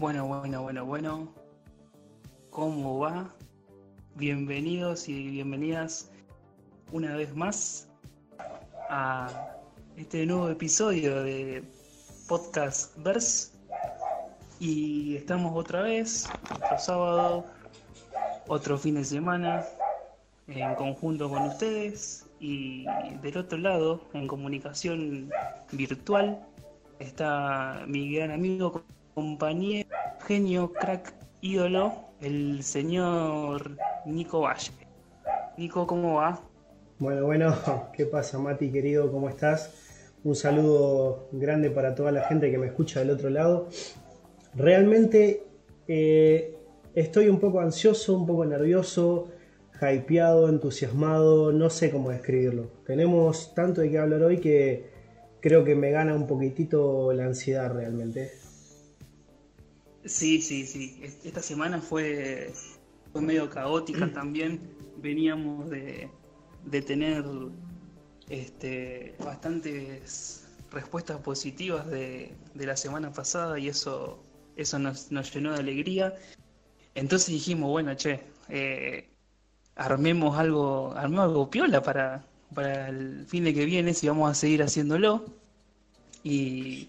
Bueno, bueno, bueno, bueno. ¿Cómo va? Bienvenidos y bienvenidas una vez más a este nuevo episodio de Podcast Verse. Y estamos otra vez, otro sábado, otro fin de semana, en conjunto con ustedes. Y del otro lado, en comunicación virtual, está mi gran amigo, compañero, genio, crack, ídolo, el señor Nico Valle. Nico, ¿cómo va? Bueno, bueno, ¿qué pasa Mati querido? ¿Cómo estás? Un saludo grande para toda la gente que me escucha del otro lado. Realmente eh, estoy un poco ansioso, un poco nervioso, hypeado, entusiasmado, no sé cómo describirlo. Tenemos tanto de qué hablar hoy que creo que me gana un poquitito la ansiedad realmente. Sí, sí, sí. Esta semana fue, fue medio caótica también. Veníamos de, de tener este, bastantes respuestas positivas de, de la semana pasada y eso eso nos, nos llenó de alegría. Entonces dijimos, bueno, che, eh, armemos algo, armemos algo piola para, para el fin de que viene, si vamos a seguir haciéndolo. Y,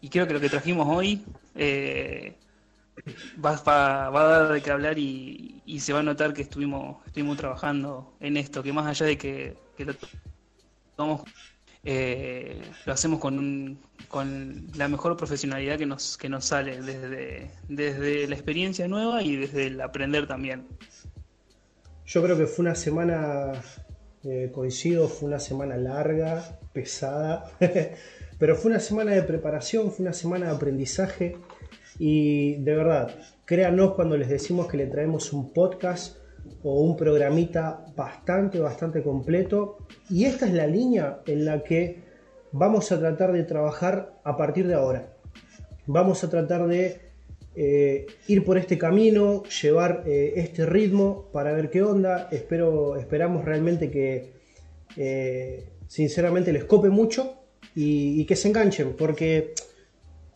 y creo que lo que trajimos hoy eh, va, va, a dar de qué hablar y, se va a notar que estuvimos, estuvimos trabajando en esto, que más allá de que, eh, lo hacemos con, un, con la mejor profesionalidad que nos, que nos sale desde, desde la experiencia nueva y desde el aprender también. Yo creo que fue una semana, eh, coincido, fue una semana larga, pesada, pero fue una semana de preparación, fue una semana de aprendizaje y de verdad, créanos cuando les decimos que le traemos un podcast o un programita bastante, bastante completo. Y esta es la línea en la que vamos a tratar de trabajar a partir de ahora. Vamos a tratar de eh, ir por este camino, llevar eh, este ritmo para ver qué onda. Espero, esperamos realmente que eh, sinceramente les cope mucho y, que se enganchen, porque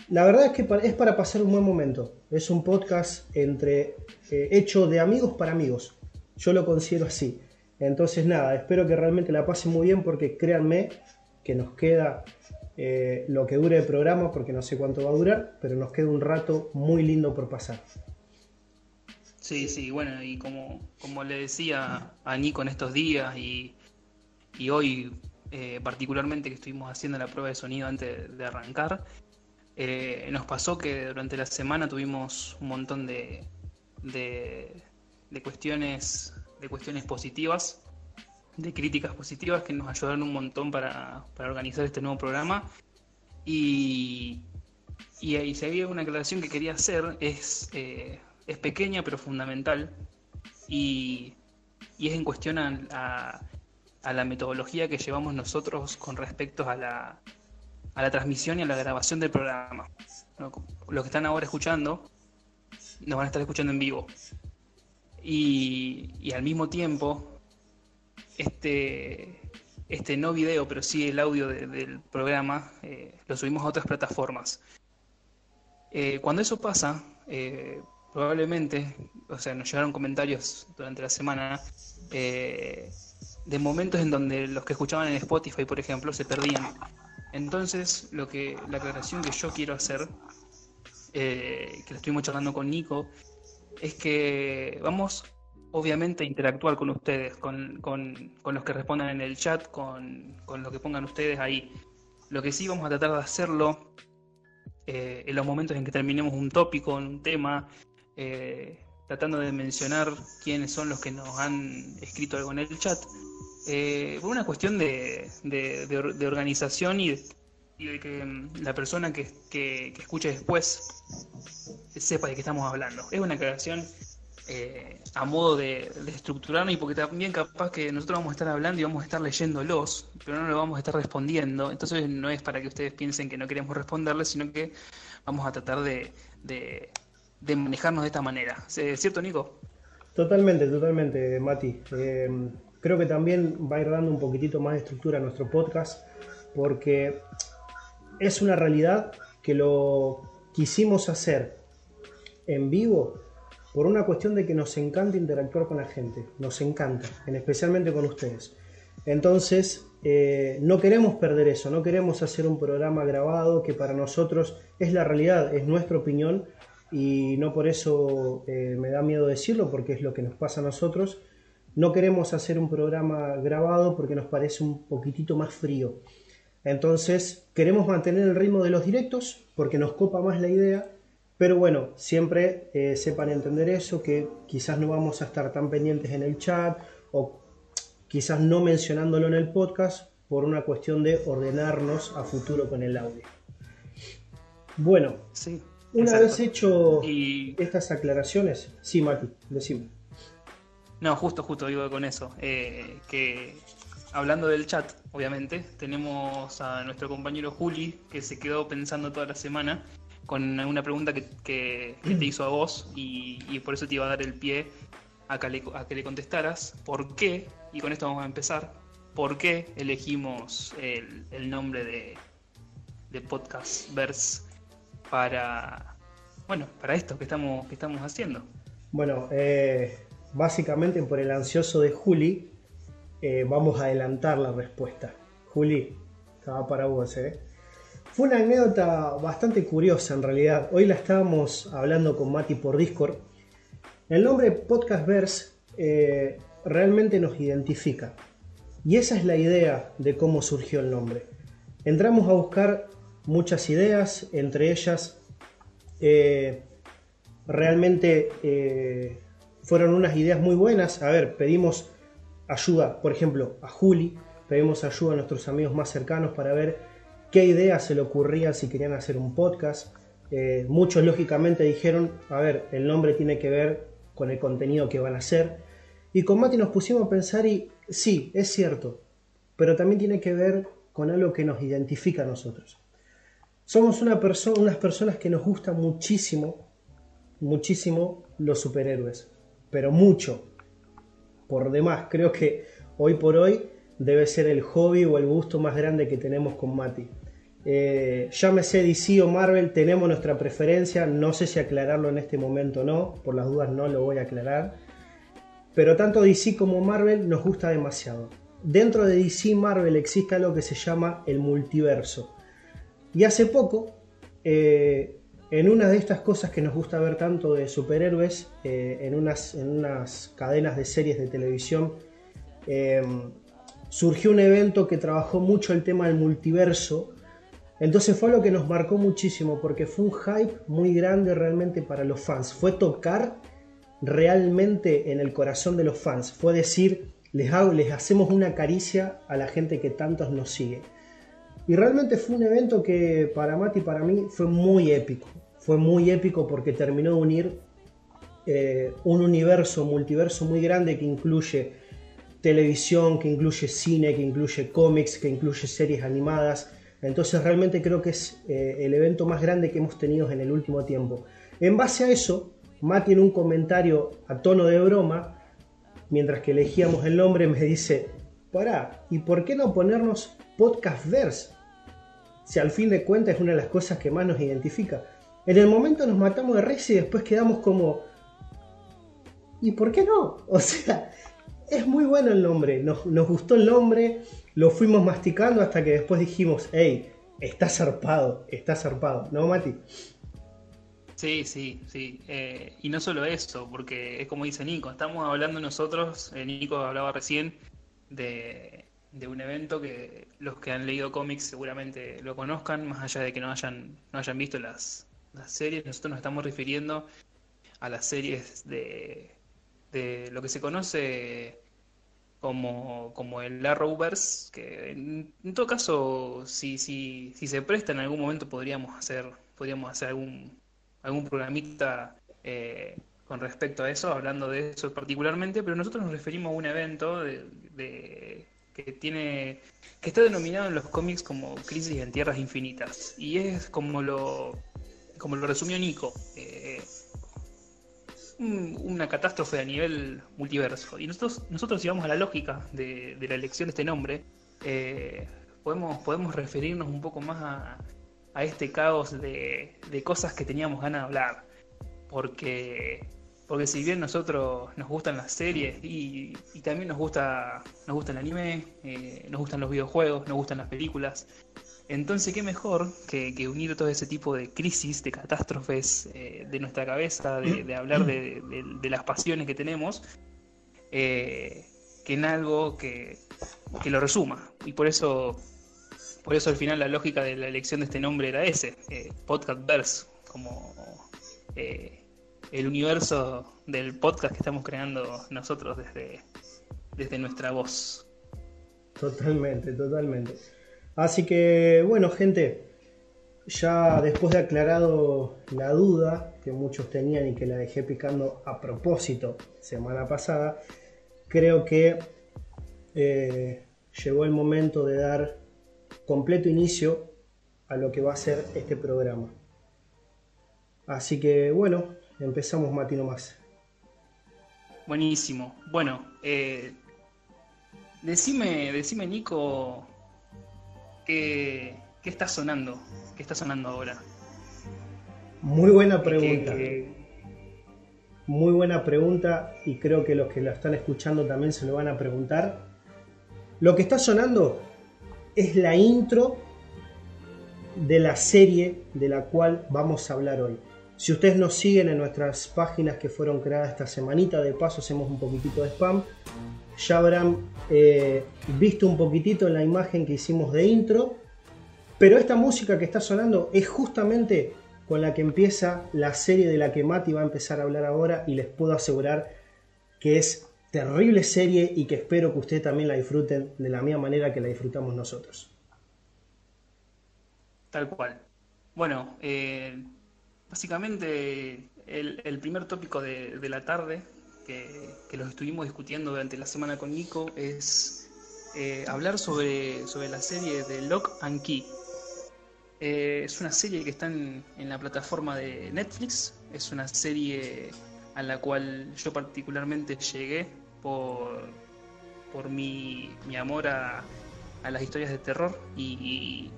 la verdad es que es para pasar un buen momento. Es un podcast entre hecho de amigos para amigos. Yo lo considero así. Entonces nada, espero que realmente la pasen muy bien porque créanme que nos queda eh, lo que dure el programa, porque no sé cuánto va a durar, pero nos queda un rato muy lindo por pasar. Sí, sí, bueno, y como, como le decía a Nico en estos días y, y hoy eh, particularmente que estuvimos haciendo la prueba de sonido antes de arrancar, eh, nos pasó que durante la semana tuvimos un montón de, de, cuestiones, de cuestiones positivas, de críticas positivas que nos ayudaron un montón para, para organizar este nuevo programa. Y, y, y, si había una aclaración que quería hacer, es, eh, es pequeña pero fundamental. Y, y es en cuestión a, a, a, la metodología que llevamos nosotros con respecto a la, a la transmisión y a la grabación del programa. Los que están ahora escuchando nos van a estar escuchando en vivo. Y, y al mismo tiempo, este, este no video, pero sí el audio de, del programa, eh, lo subimos a otras plataformas. Eh, cuando eso pasa, eh, probablemente, o sea, nos llegaron comentarios durante la semana de momentos en donde los que escuchaban en Spotify, por ejemplo, se perdían. Entonces, lo que la aclaración que yo quiero hacer, que lo estuvimos charlando con Nico, es que vamos obviamente a interactuar con ustedes, con, con, con los que respondan en el chat, con, con, lo que pongan ustedes ahí. Lo que sí vamos a tratar de hacerlo eh, en los momentos en que terminemos un tópico, un tema, eh, tratando de mencionar quiénes son los que nos han escrito algo en el chat, eh, por una cuestión de, de, organización y de, y de que mm, la persona que, que, escuche después sepa de qué estamos hablando. Es una aclaración eh, a modo de, de, estructurarnos y porque también capaz que nosotros vamos a estar hablando y vamos a estar leyéndolos, pero no lo vamos a estar respondiendo. Entonces no es para que ustedes piensen que no queremos responderles, sino que vamos a tratar de, de manejarnos de esta manera. ¿Cierto, Nico? Totalmente, totalmente, Mati. Eh, creo que también va a ir dando un poquitito más de estructura a nuestro podcast porque es una realidad que lo quisimos hacer en vivo por una cuestión de que nos encanta interactuar con la gente, nos encanta, en especialmente con ustedes. Entonces, eh, no queremos perder eso, no queremos hacer un programa grabado que para nosotros es la realidad, es nuestra opinión y no por eso eh, me da miedo decirlo porque es lo que nos pasa a nosotros. No queremos hacer un programa grabado porque nos parece un poquitito más frío. Entonces, queremos mantener el ritmo de los directos porque nos copa más la idea, pero bueno, siempre eh, sepan entender eso, que quizás no vamos a estar tan pendientes en el chat o quizás no mencionándolo en el podcast por una cuestión de ordenarnos a futuro con el audio. Bueno, sí, una vez hecho estas aclaraciones, sí, Mati, decime. No, justo, justo digo con eso, eh, que hablando del chat, obviamente, tenemos a nuestro compañero Juli, que se quedó pensando toda la semana con una pregunta que, te hizo a vos y, y, por eso te iba a dar el pie a que, le, contestaras por qué, y con esto vamos a empezar, por qué elegimos el, nombre de, de Podcast Verse para, bueno, para esto que estamos, que estamos haciendo. Bueno, eh, básicamente por el ansioso de Juli, eh, vamos a adelantar la respuesta. Juli, estaba para vos, ¿eh? Fue una anécdota bastante curiosa en realidad. Hoy la estábamos hablando con Mati por Discord el nombre Podcastverse eh, realmente nos identifica. Y esa es la idea de cómo surgió el nombre. Entramos a buscar muchas ideas, entre ellas eh, realmente eh, fueron unas ideas muy buenas. A ver, pedimos ayuda, por ejemplo, a Juli, pedimos ayuda a nuestros amigos más cercanos para ver qué ideas se le ocurrían si querían hacer un podcast. muchos lógicamente dijeron, a ver, el nombre tiene que ver con el contenido que van a hacer. Y con Mati nos pusimos a pensar y sí, es cierto, pero también tiene que ver con algo que nos identifica a nosotros. Somos una unas personas que nos gustan muchísimo, muchísimo los superhéroes, pero mucho, por demás. Creo que hoy por hoy debe ser el hobby o el gusto más grande que tenemos con Mati. Eh, llámese DC o Marvel, tenemos nuestra preferencia, no sé si aclararlo en este momento o no, por las dudas no lo voy a aclarar, pero tanto DC como Marvel nos gusta demasiado. Dentro de DC Marvel existe algo que se llama el multiverso. Y hace poco, eh, en una de estas cosas que nos gusta ver tanto de superhéroes, eh, en, unas, en, unas, cadenas de series de televisión, surgió un evento que trabajó mucho el tema del multiverso entonces fue lo que nos marcó muchísimo porque fue un hype muy grande realmente para los fans. Fue tocar realmente en el corazón de los fans. Fue decir, les, les hacemos una caricia a la gente que tantos nos sigue. Y realmente fue un evento que para Mati y para mí fue muy épico. Fue muy épico porque terminó de unir eh, un universo, multiverso muy grande que incluye televisión, que incluye cine, que incluye cómics, que incluye series animadas entonces realmente creo que es eh, el evento más grande que hemos tenido en el último tiempo. En base a eso, Mati en un comentario a tono de broma, mientras que elegíamos el nombre, me dice, pará, ¿y por qué no ponernos Podcastverse? Si al fin de cuentas es una de las cosas que más nos identifica. En el momento nos matamos de risa y después quedamos como... ¿Y por qué no? O sea, es muy bueno el nombre, nos, nos gustó el nombre, lo fuimos masticando hasta que después dijimos, hey, está zarpado, está zarpado, ¿no, Mati? Sí, sí, sí. Eh, y no solo eso, porque es como dice Nico, estamos hablando nosotros, eh, Nico hablaba recién de, un evento que los que han leído cómics seguramente lo conozcan, más allá de que no hayan, no hayan visto las, series, nosotros nos estamos refiriendo a las series de, de lo que se conoce como, como el Arrowverse, que en, todo caso, si, si, si se presta en algún momento podríamos hacer, podríamos hacer algún, algún programita eh, con respecto a eso, hablando de eso particularmente, pero nosotros nos referimos a un evento de, que tiene que está denominado en los cómics como Crisis en Tierras Infinitas y es como lo como lo resumió Nico. Eh, una catástrofe a nivel multiverso. Y nosotros, nosotros si vamos a la lógica de, la elección de este nombre, eh, podemos, podemos referirnos un poco más a, este caos de, cosas que teníamos ganas de hablar. porque, porque si bien nosotros nos gustan las series y, también nos gusta, nos gusta el anime, eh, nos gustan los videojuegos, nos gustan las películas, entonces, ¿qué mejor que, unir todo ese tipo de crisis, de catástrofes eh, de nuestra cabeza, de, hablar de, las pasiones que tenemos, eh, que en algo que, lo resuma? Y por eso, por eso al final la lógica de la elección de este nombre era ese, eh, Podcast Verse, como el universo del podcast que estamos creando nosotros desde, desde nuestra voz. Totalmente, totalmente. Así que, bueno, gente, ya después de aclarado la duda que muchos tenían y que la dejé picando a propósito semana pasada, creo que eh, llegó el momento de dar completo inicio a lo que va a ser este programa. Así que, bueno, empezamos Matino más. Buenísimo. Bueno, eh, decime, decime, Nico, ¿Qué, está sonando? ¿Qué está sonando ahora? Muy buena pregunta. Muy buena pregunta y creo que los que la están escuchando también se lo van a preguntar. Lo que está sonando es la intro de la serie de la cual vamos a hablar hoy. Si ustedes nos siguen en nuestras páginas que fueron creadas esta semanita, de paso hacemos un poquitito de spam, ya habrán eh, visto un poquitito en la imagen que hicimos de intro, pero esta música que está sonando es justamente con la que empieza la serie de la que Mati va a empezar a hablar ahora y les puedo asegurar que es terrible serie y que espero que ustedes también la disfruten de la misma manera que la disfrutamos nosotros. Tal cual. Bueno, eh, básicamente el, primer tópico de la tarde que, los estuvimos discutiendo durante la semana con Nico es eh, hablar sobre, sobre la serie de Lock and Key. Eh, es una serie que está en, la plataforma de Netflix, es una serie a la cual yo particularmente llegué por, por mi, amor a, las historias de terror y,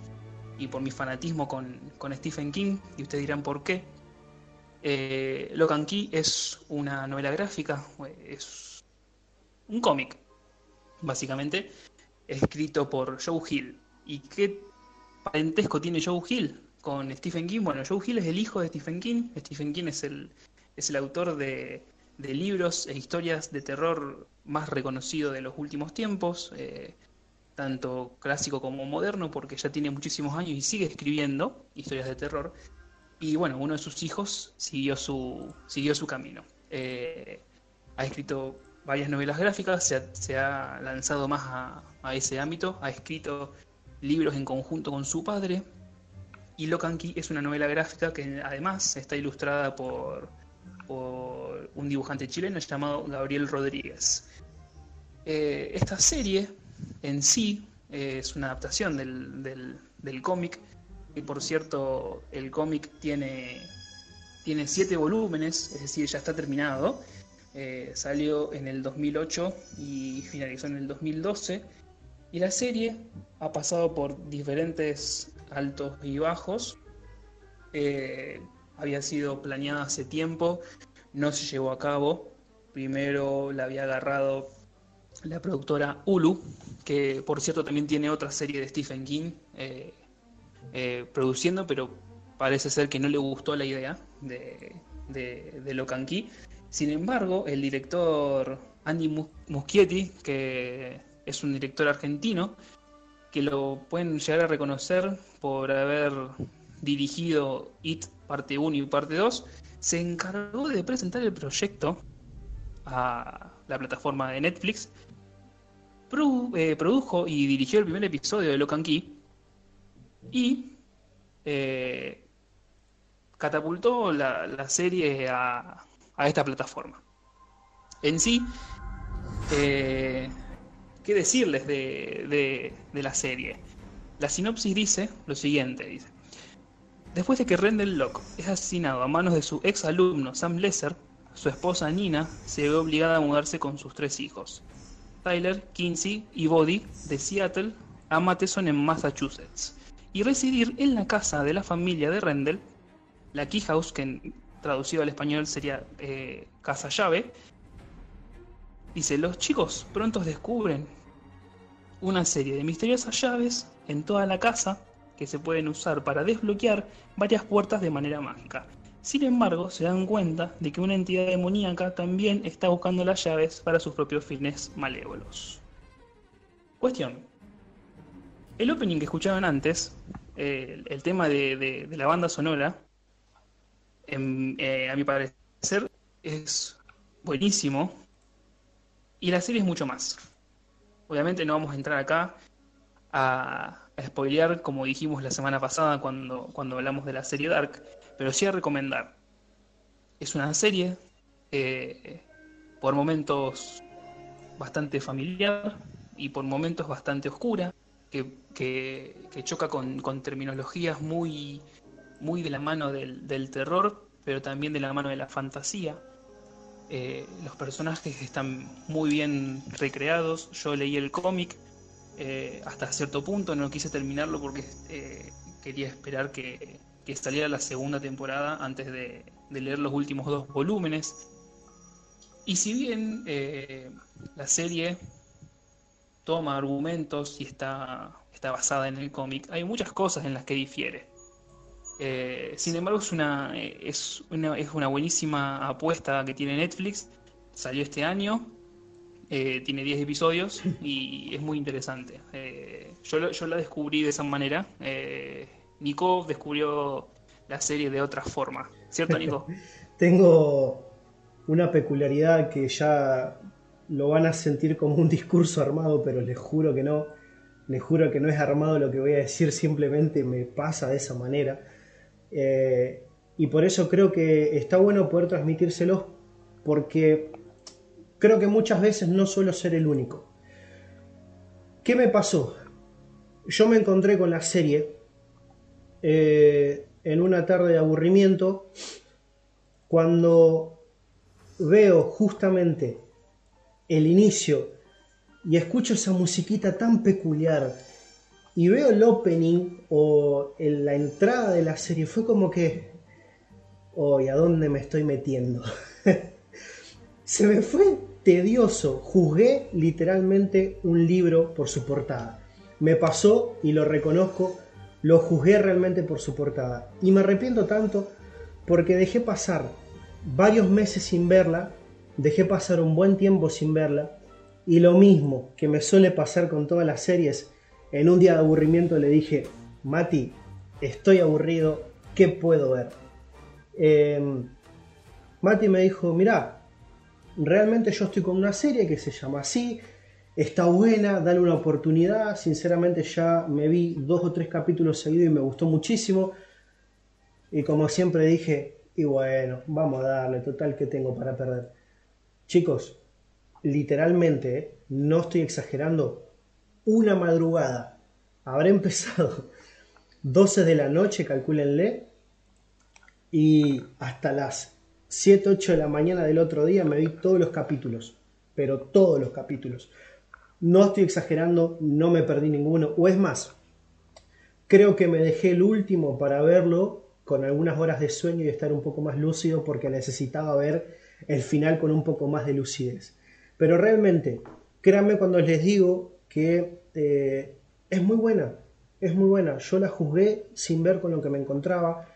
por mi fanatismo con, con Stephen King, y ustedes dirán por qué. Eh, Locan Key es una novela gráfica, es un cómic, básicamente, escrito por Joe Hill. ¿Y qué parentesco tiene Joe Hill con Stephen King? Bueno, Joe Hill es el hijo de Stephen King. Stephen King es el, es el autor de, libros e historias de terror más reconocido de los últimos tiempos, eh, tanto clásico como moderno, porque ya tiene muchísimos años y sigue escribiendo historias de terror y bueno, uno de sus hijos siguió su, siguió su camino. Eh, ha escrito varias novelas gráficas, se ha, lanzado más a, ese ámbito, ha escrito libros en conjunto con su padre. Y Locanqui es una novela gráfica que además está ilustrada por, por un dibujante chileno llamado Gabriel Rodríguez. Eh, esta serie en sí es una adaptación del, del, del cómic y por cierto, el cómic tiene, tiene siete volúmenes, es decir, ya está terminado. Eh, salió en el 2008 y finalizó en el 2012. Y la serie ha pasado por diferentes altos y bajos. Eh, había sido planeada hace tiempo, no se llevó a cabo. Primero la había agarrado la productora Hulu, que por cierto también tiene otra serie de Stephen King, eh, eh, produciendo, pero parece ser que no le gustó la idea de, de, de Sin embargo, el director Andy Muschietti, que es un director argentino, que lo pueden llegar a reconocer por haber dirigido It parte 1 y parte 2, se encargó de presentar el proyecto a la plataforma de Netflix, eh, produjo y dirigió el primer episodio de Locan Key, y eh, catapultó la, serie a, esta plataforma. En sí, eh, ¿qué decirles de, la serie? La sinopsis dice lo siguiente, dice. Después de que Rendell Locke es asesinado a manos de su ex alumno Sam Lesser, su esposa Nina se ve obligada a mudarse con sus tres hijos, Tyler, Kinsey y Body, de Seattle a Matheson en Massachusetts y residir en la casa de la familia de Rendell, la Key House, que traducido al español sería eh, Casa Llave. Dice, los chicos pronto descubren una serie de misteriosas llaves en toda la casa que se pueden usar para desbloquear varias puertas de manera mágica. Sin embargo, se dan cuenta de que una entidad demoníaca también está buscando las llaves para sus propios fines malévolos. Cuestión. El opening que escuchaban antes, el tema de, la banda sonora, eh, a mi parecer es buenísimo y la serie es mucho más. Obviamente no vamos a entrar acá a, a spoilear como dijimos la semana pasada cuando, cuando hablamos de la serie Dark, pero sí a recomendar. Es una serie eh, por momentos bastante familiar y por momentos bastante oscura, que, que, choca con, con, terminologías muy, muy de la mano del, del, terror, pero también de la mano de la fantasía. Eh, los personajes están muy bien recreados. Yo leí el cómic eh, hasta cierto punto, no quise terminarlo porque quería esperar que, que saliera la segunda temporada antes de, leer los últimos dos volúmenes. Y si bien eh, la serie toma argumentos y está, está basada en el cómic, hay muchas cosas en las que difiere. Eh, sin embargo, es una, es, una, es una buenísima apuesta que tiene Netflix. Salió este año, eh, tiene 10 episodios y es muy interesante. yo, yo, la descubrí de esa manera. Nico descubrió la serie de otra forma. ¿Cierto, Nico? Tengo una peculiaridad que ya lo van a sentir como un discurso armado, pero les juro que no. Les juro que no es armado lo que voy a decir, simplemente me pasa de esa manera. Eh, y por eso creo que está bueno poder transmitírselos, porque creo que muchas veces no suelo ser el único. ¿Qué me pasó? Yo me encontré con la serie eh, en una tarde de aburrimiento cuando veo justamente el inicio y escucho esa musiquita tan peculiar y veo el opening o la entrada de la serie, fue como que, hoy ¿a dónde me estoy metiendo? Se me fue tedioso, juzgué literalmente un libro por su portada. Me pasó, y lo reconozco, lo juzgué realmente por su portada. Y me arrepiento tanto porque dejé pasar varios meses sin verla, dejé pasar un buen tiempo sin verla, y lo mismo que me suele pasar con todas las series, en un día de aburrimiento le dije, Mati, estoy aburrido, ¿qué puedo ver? Em, Mati me dijo, mira, realmente yo estoy con una serie que se llama así, Está buena, dale una oportunidad. Sinceramente ya me vi dos o tres capítulos seguidos y me gustó muchísimo. Y como siempre dije, y bueno, vamos a darle, total que tengo para perder. Chicos, literalmente, no estoy exagerando, una madrugada. Habrá empezado 12 de la noche, calcúlenle, y hasta las 7, 8 de la mañana del otro día me vi todos los capítulos, pero todos los capítulos. No estoy exagerando, no me perdí ninguno. O es más, creo que me dejé el último para verlo con algunas horas de sueño y estar un poco más lúcido porque necesitaba ver el final con un poco más de lucidez. Pero realmente, créanme cuando les digo que eh, es muy buena, es muy buena. Yo la juzgué sin ver con lo que me encontraba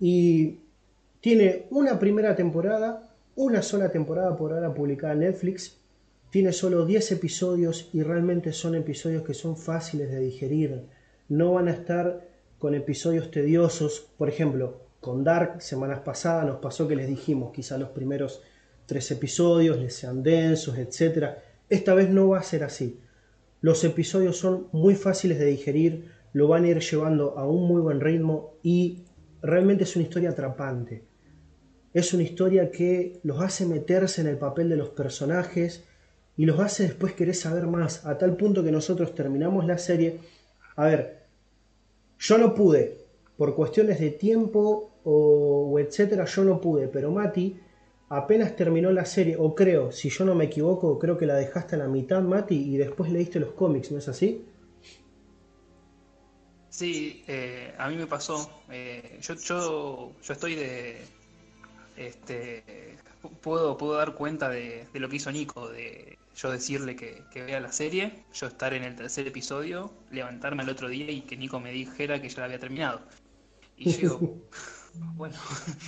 y tiene una primera temporada, una sola temporada por ahora publicada en Netflix tiene solo 10 episodios y realmente son episodios que son fáciles de digerir. No van a estar con episodios tediosos. Por ejemplo, con Dark, semanas pasadas nos pasó que les dijimos quizá los primeros tres episodios les sean densos, etc. Esta vez no va a ser así. Los episodios son muy fáciles de digerir, lo van a ir llevando a un muy buen ritmo y realmente es una historia atrapante. Es una historia que los hace meterse en el papel de los personajes y los hace después querer saber más, a tal punto que nosotros terminamos la serie. A ver, yo no pude, por cuestiones de tiempo o, etcétera, yo no pude, pero Mati apenas terminó la serie, o creo, si yo no me equivoco, creo que la dejaste a la mitad, Mati, y después leíste los cómics, ¿no es así? Sí, eh, a mí me pasó. Eh, yo, yo, yo estoy de, este, puedo, puedo dar cuenta de, lo que hizo Nico, de yo decirle que, vea la serie, yo estar en el tercer episodio, levantarme al otro día y que Nico me dijera que ya la había terminado. Y yo bueno,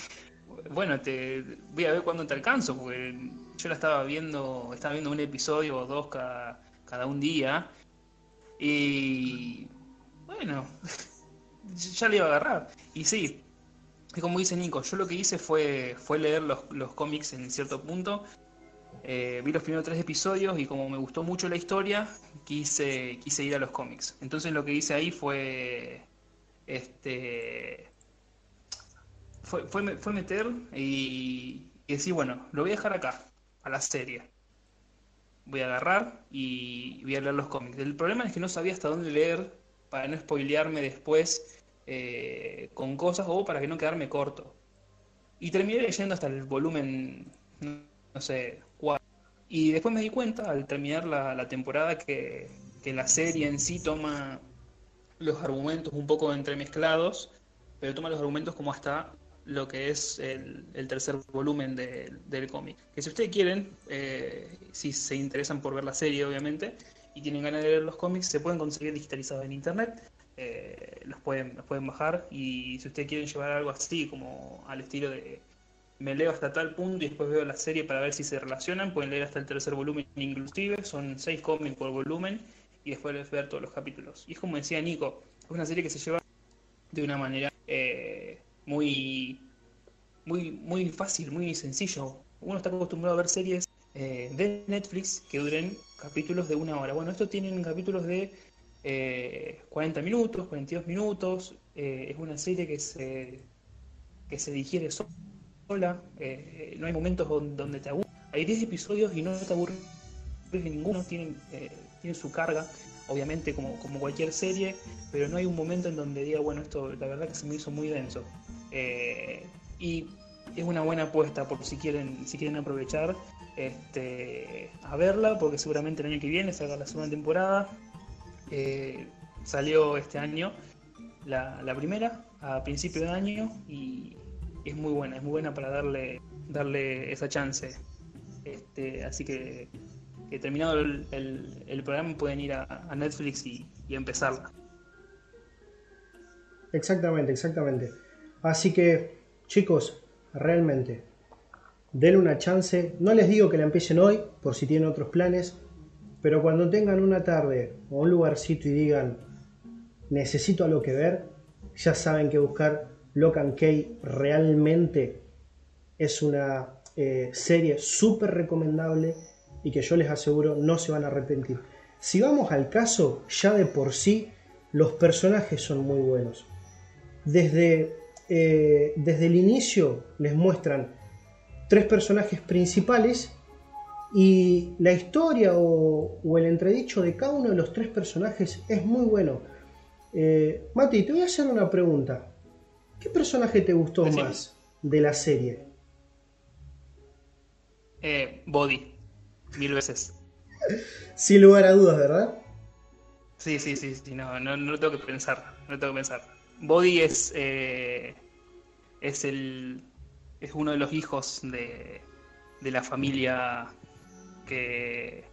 bueno, te voy a ver cuándo te alcanzo, porque yo la estaba viendo, estaba viendo un episodio o dos cada, cada un día. Y bueno, ya le iba a agarrar. Y sí, como dice Nico, yo lo que hice fue, fue leer los, los cómics en cierto punto. Eh, vi los primeros tres episodios y como me gustó mucho la historia, quise, quise ir a los cómics. Entonces lo que hice ahí fue este fue, fue, meter y, decir, bueno, lo voy a dejar acá, a la serie. Voy a agarrar y voy a leer los cómics. El problema es que no sabía hasta dónde leer para no spoilearme después eh, con cosas o para que no quedarme corto. Y terminé leyendo hasta el volumen, no sé, 4. Y después me di cuenta, al terminar la, temporada, que, que, la serie en sí toma los argumentos un poco entremezclados, pero toma los argumentos como hasta lo que es el, tercer volumen del cómic. Que si ustedes quieren, eh, si se interesan por ver la serie, obviamente, y tienen ganas de leer los cómics, se pueden conseguir digitalizados en internet. Eh, los, pueden, los pueden bajar y si ustedes quieren llevar algo así, como al estilo de me leo hasta tal punto y después veo la serie para ver si se relacionan, pueden leer hasta el tercer volumen inclusive, son seis cómics por volumen y después ver todos los capítulos. Y es como decía Nico, es una serie que se lleva de una manera eh, muy, muy, muy fácil, muy sencillo. Uno está acostumbrado a ver series eh, de Netflix que duren capítulos de una hora. Bueno, estos tienen capítulos de 40 eh, minutos, 42 minutos. Eh, es una serie que se, que se digiere sola. no hay momentos donde te aburres. Hay 10 episodios y no te aburres ninguno. Tienen, tienen su carga obviamente como, como cualquier serie, pero no hay un momento en donde diga, bueno, esto la verdad que se me hizo muy denso. Eh, y es una buena apuesta por si quieren, si quieren aprovechar este, a verla, porque seguramente el año que viene salga la segunda temporada. Eh, salió este año la, primera, a principio de año, y es muy buena, es muy buena para darle, darle esa chance. Este, así que, terminado el, programa pueden ir a, Netflix y, y empezarla. Exactamente, exactamente. Así que, chicos, realmente, denle una chance. No les digo que la empiecen hoy, por si tienen otros planes, pero cuando tengan una tarde o un lugarcito y digan, necesito algo que ver, ya saben que buscar Locan K realmente es una eh, serie súper recomendable y que yo les aseguro no se van a arrepentir. Si vamos al caso, ya de por sí los personajes son muy buenos. Desde eh, desde el inicio les muestran tres personajes principales y la historia o, el entredicho de cada uno de los tres personajes es muy bueno. Eh, Mati, te voy a hacer una pregunta. ¿Qué personaje te gustó más de la serie? Eh, Body, mil veces. Sin lugar a dudas, ¿verdad? Sí, sí, sí, sí no, no, no, lo tengo que pensar, no tengo que pensar. Body es, eh, es, el, es uno de los hijos de, de la familia que,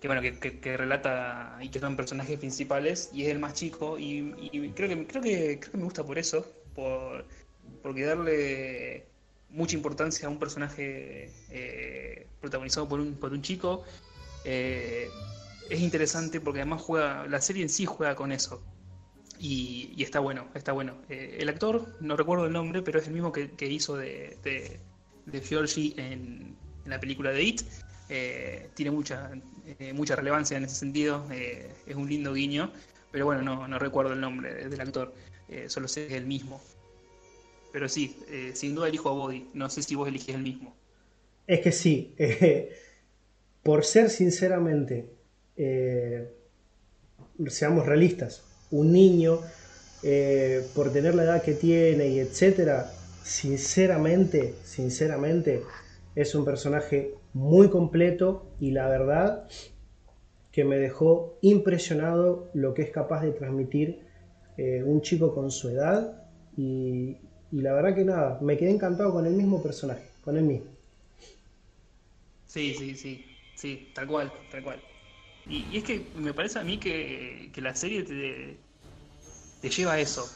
que bueno que, relata y que son personajes principales y es el más chico y, creo que creo que creo que me gusta por eso por porque darle mucha importancia a un personaje eh, protagonizado por un por un chico eh, es interesante porque además juega la serie en sí juega con eso y, está bueno, está bueno. Eh, el actor, no recuerdo el nombre, pero es el mismo que, hizo de, de, de en, la película de It. Tiene mucha, mucha relevancia en ese sentido, es un lindo guiño, pero bueno, no, no recuerdo el nombre del actor, solo sé es el mismo. Pero sí, sin duda elijo a Body, no sé si vos eliges el mismo. Es que sí, por ser sinceramente, seamos realistas, un niño eh, por tener la edad que tiene y etcétera, sinceramente, sinceramente, es un personaje muy completo y la verdad que me dejó impresionado lo que es capaz de transmitir eh, un chico con su edad y, y la verdad que nada, me quedé encantado con el mismo personaje. con el mismo. Sí, sí, sí, sí, tal cual, tal cual. Y, es que me parece a mí que, la serie te, te, lleva a eso.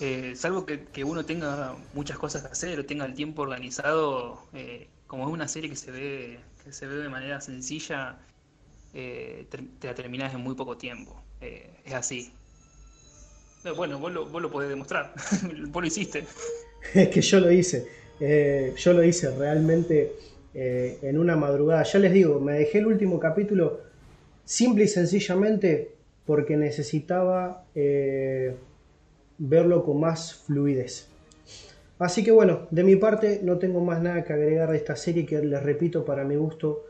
Eh, salvo que, uno tenga muchas cosas que hacer o tenga el tiempo organizado, eh, como es una serie que se ve, que se ve de manera sencilla, eh, te, la terminás en muy poco tiempo. es así. Bueno, vos lo, podés demostrar, vos lo hiciste. Es que yo lo hice, yo lo hice realmente en una madrugada. Ya les digo, me dejé el último capítulo simple y sencillamente porque necesitaba eh, verlo con más fluidez. Así que bueno, de mi parte no tengo más nada que agregar de esta serie que les repito, para mi gusto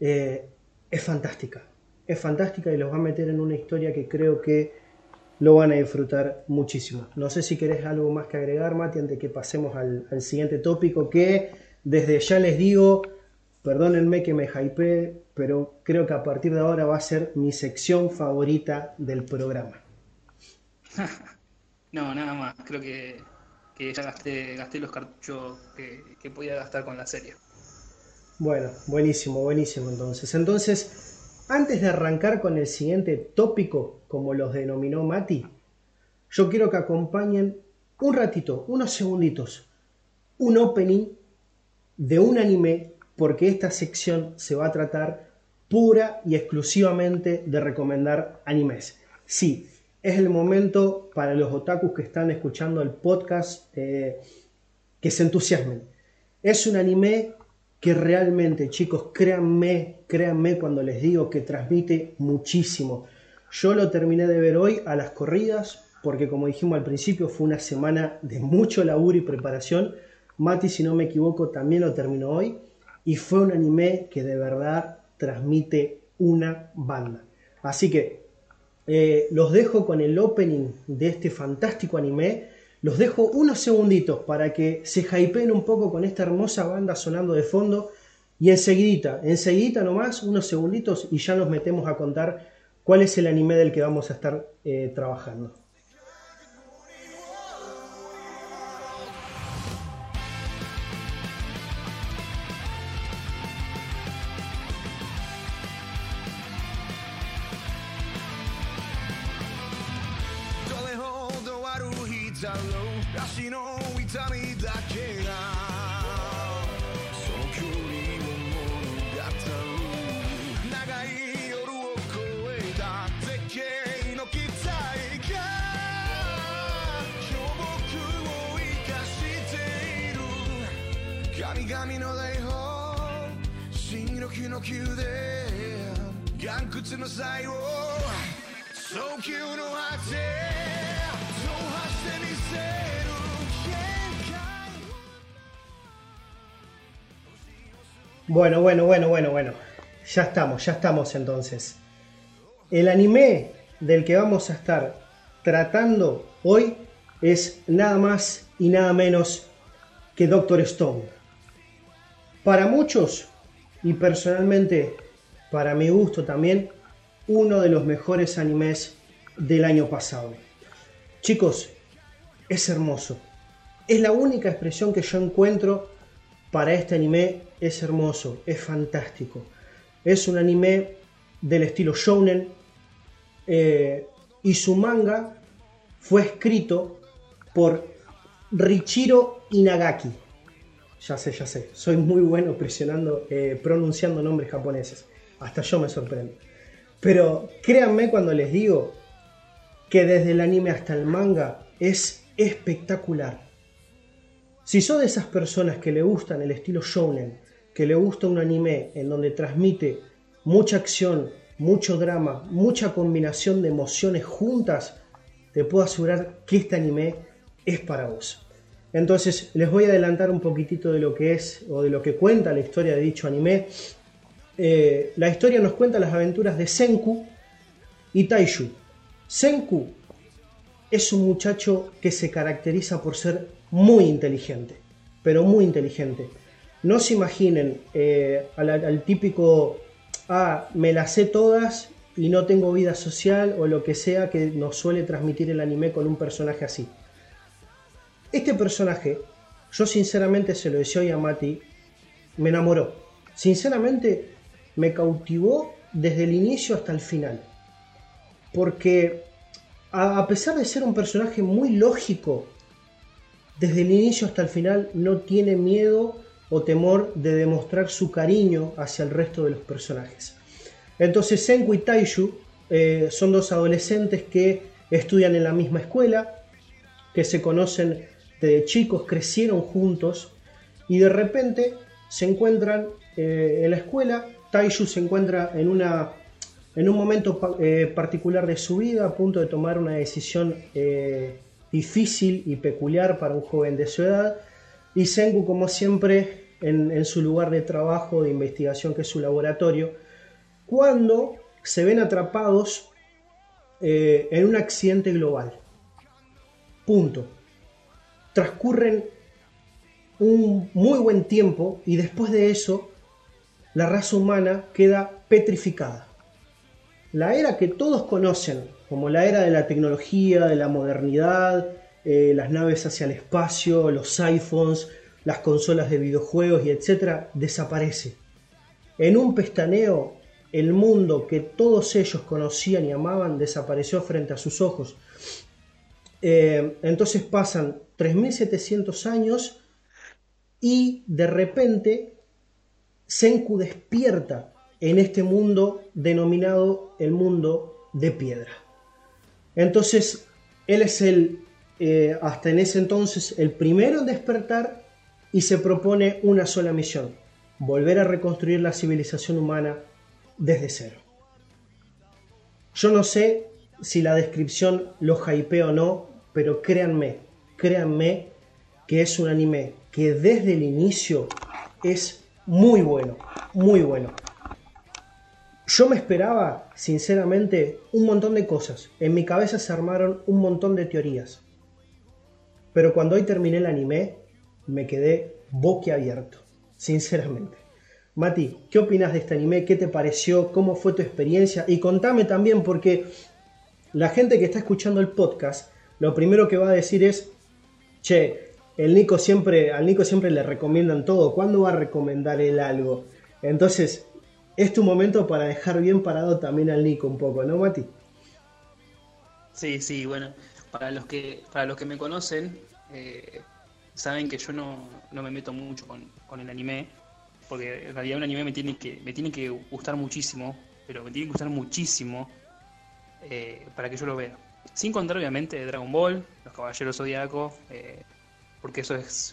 eh, es fantástica. Es fantástica y los va a meter en una historia que creo que lo van a disfrutar muchísimo. No sé si querés algo más que agregar, Mati, antes que pasemos al, al siguiente tópico que desde ya les digo, perdónenme que me hype, pero creo que a partir de ahora va a ser mi sección favorita del programa. no, nada más. Creo que, ya gasté, gasté los cartuchos que, podía gastar con la serie. Bueno, buenísimo, buenísimo entonces. Entonces, antes de arrancar con el siguiente tópico, como los denominó Mati, yo quiero que acompañen un ratito, unos segunditos, un opening de un anime, porque esta sección se va a tratar pura y exclusivamente de recomendar animes. Sí, es el momento para los otakus que están escuchando el podcast eh, que se entusiasmen. Es un anime que realmente, chicos, créanme, créanme cuando les digo que transmite muchísimo. Yo lo terminé de ver hoy a las corridas, porque como dijimos al principio, fue una semana de mucho laburo y preparación. Mati, si no me equivoco, también lo terminó hoy. Y fue un anime que de verdad transmite una banda. Así que eh, los dejo con el opening de este fantástico anime. Los dejo unos segunditos para que se hypeen un poco con esta hermosa banda sonando de fondo. Y enseguida, enseguida nomás, unos segunditos y ya nos metemos a contar cuál es el anime del que vamos a estar eh, trabajando. Bueno, bueno, bueno, bueno, bueno. Ya estamos, ya estamos entonces. El anime del que vamos a estar tratando hoy es nada más y nada menos que Doctor Stone. Para muchos, y personalmente para mi gusto también, uno de los mejores animes del año pasado. Chicos, es hermoso. Es la única expresión que yo encuentro para este anime. Es hermoso, es fantástico. Es un anime del estilo shounen eh, y su manga fue escrito por Richiro Inagaki. Ya sé, ya sé, soy muy bueno presionando, eh, pronunciando nombres japoneses. Hasta yo me sorprendo. Pero créanme cuando les digo que desde el anime hasta el manga es espectacular. Si sos de esas personas que le gustan el estilo shounen, que le gusta un anime en donde transmite mucha acción, mucho drama, mucha combinación de emociones juntas, te puedo asegurar que este anime es para vos. Entonces les voy a adelantar un poquitito de lo que es o de lo que cuenta la historia de dicho anime eh, la historia nos cuenta las aventuras de Senku y Taishu. Senku es un muchacho que se caracteriza por ser muy inteligente, pero muy inteligente. No se imaginen eh, al, típico, ah, me las sé todas y no tengo vida social o lo que sea que nos suele transmitir el anime con un personaje así. Este personaje yo sinceramente se lo decía hoy a Mati, me enamoró. Sinceramente me cautivó desde el inicio hasta el final. Porque a pesar de ser un personaje muy lógico, desde el inicio hasta el final no tiene miedo o temor de demostrar su cariño hacia el resto de los personajes. Entonces Senku y Taishu eh, son dos adolescentes que estudian en la misma escuela, que se conocen desde chicos, crecieron juntos y de repente se encuentran eh, en la escuela. Taishu se encuentra en, una, en un momento eh, particular de su vida a punto de tomar una decisión difícil y peculiar para un joven de su edad. Y Senku, como siempre, en, su lugar de trabajo, de investigación, que es su laboratorio, cuando se ven atrapados eh, en un accidente global. Punto. Transcurren un muy buen tiempo y después de eso la raza humana queda petrificada. La era que todos conocen como la era de la tecnología, de la modernidad, eh, las naves hacia el espacio, los iPhones, las consolas de videojuegos y etcétera, desaparece. En un pestaneo, el mundo que todos ellos conocían y amaban desapareció frente a sus ojos. Eh, entonces pasan 3700 años y de repente Senku despierta en este mundo denominado el mundo de piedra. Entonces, él es el, eh, hasta en ese entonces, el primero en despertar y se propone una sola misión, volver a reconstruir la civilización humana desde cero. Yo no sé si la descripción lo hypea o no, pero créanme, créanme que es un anime que desde el inicio es muy bueno, muy bueno. Yo me esperaba, sinceramente, un montón de cosas. En mi cabeza se armaron un montón de teorías. Pero cuando hoy terminé el anime, me quedé boquiabierto, sinceramente. Mati, ¿qué opinas de este anime? ¿Qué te pareció? ¿Cómo fue tu experiencia? Y contame también, porque la gente que está escuchando el podcast, lo primero que va a decir es, che, el Nico siempre, al Nico siempre le recomiendan todo. ¿Cuándo va a recomendar él algo? Entonces, es tu momento para dejar bien parado también al Nico un poco, ¿no, Mati? Sí, sí, bueno, para los que, para los que me conocen, eh, saben que yo no, me meto mucho con, el anime, porque en realidad un anime me tiene que, me tiene que gustar muchísimo, pero me tiene que gustar muchísimo eh, para que yo lo vea. Sin contar, obviamente, Dragon Ball, Los Caballeros Zodíacos, eh, porque eso es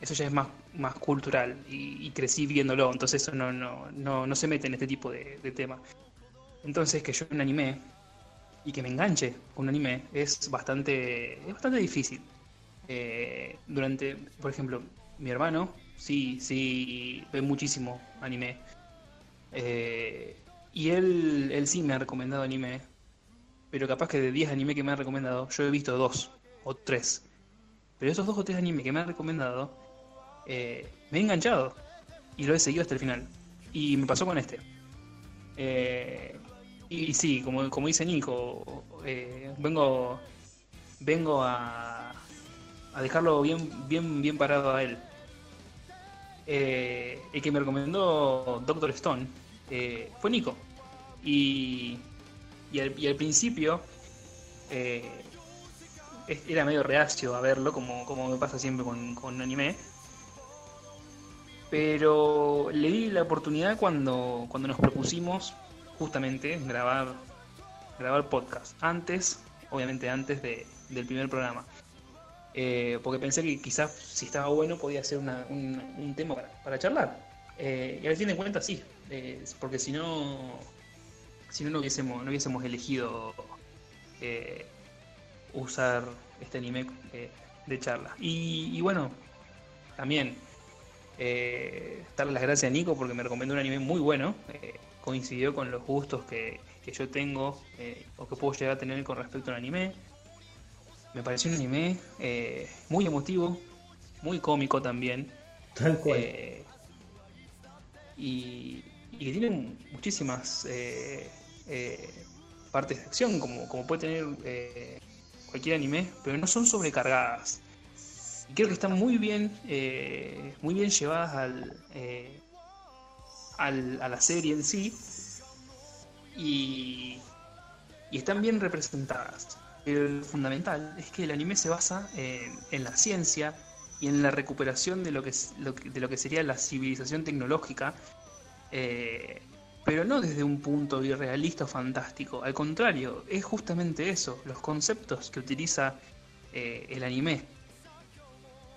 eso ya es más, más cultural y, crecí viéndolo, entonces eso no, no, no, no se mete en este tipo de, de temas. Entonces que yo un anime y que me enganche con un anime es bastante, es bastante difícil. Eh, durante, por ejemplo, mi hermano sí, sí ve muchísimo anime. Eh, y él, él sí me ha recomendado anime, pero capaz que de 10 anime que me ha recomendado, yo he visto dos o tres. Pero esos dos o tres anime que me ha recomendado, eh, me he enganchado y lo he seguido hasta el final. Y me pasó con este. Eh, y, sí, como, como dice Nico, eh, vengo, vengo a, a dejarlo bien, bien, bien parado a él. el que me recomendó Doctor Stone fue Nico. Y, y, al, principio era medio reacio a verlo, como, como me pasa siempre con, con anime pero le di la oportunidad cuando, cuando nos propusimos justamente grabar, grabar podcast. Antes, obviamente antes de, del primer programa. Eh, porque pensé que quizás si estaba bueno podía ser un, tema para, charlar. Eh, y al fin de cuentas sí, eh, porque si no, si no, no hubiésemos, no hubiésemos elegido usar este anime de charla. Y, y bueno, también eh, darle las gracias a Nico porque me recomendó un anime muy bueno. Eh, coincidió con los gustos que, yo tengo eh, o que puedo llegar a tener con respecto al anime. Me pareció un anime eh, muy emotivo, muy cómico también. Tal cual. Y, que tiene muchísimas partes de acción, como, como puede tener cualquier anime, pero no son sobrecargadas. creo que están muy bien, eh, muy bien llevadas al, eh, al, a la serie en sí y, y están bien representadas. Pero lo fundamental es que el anime se basa en, la ciencia y en la recuperación de lo que, de lo que sería la civilización tecnológica, eh, pero no desde un punto irrealista o fantástico. Al contrario, es justamente eso, los conceptos que utiliza eh, el anime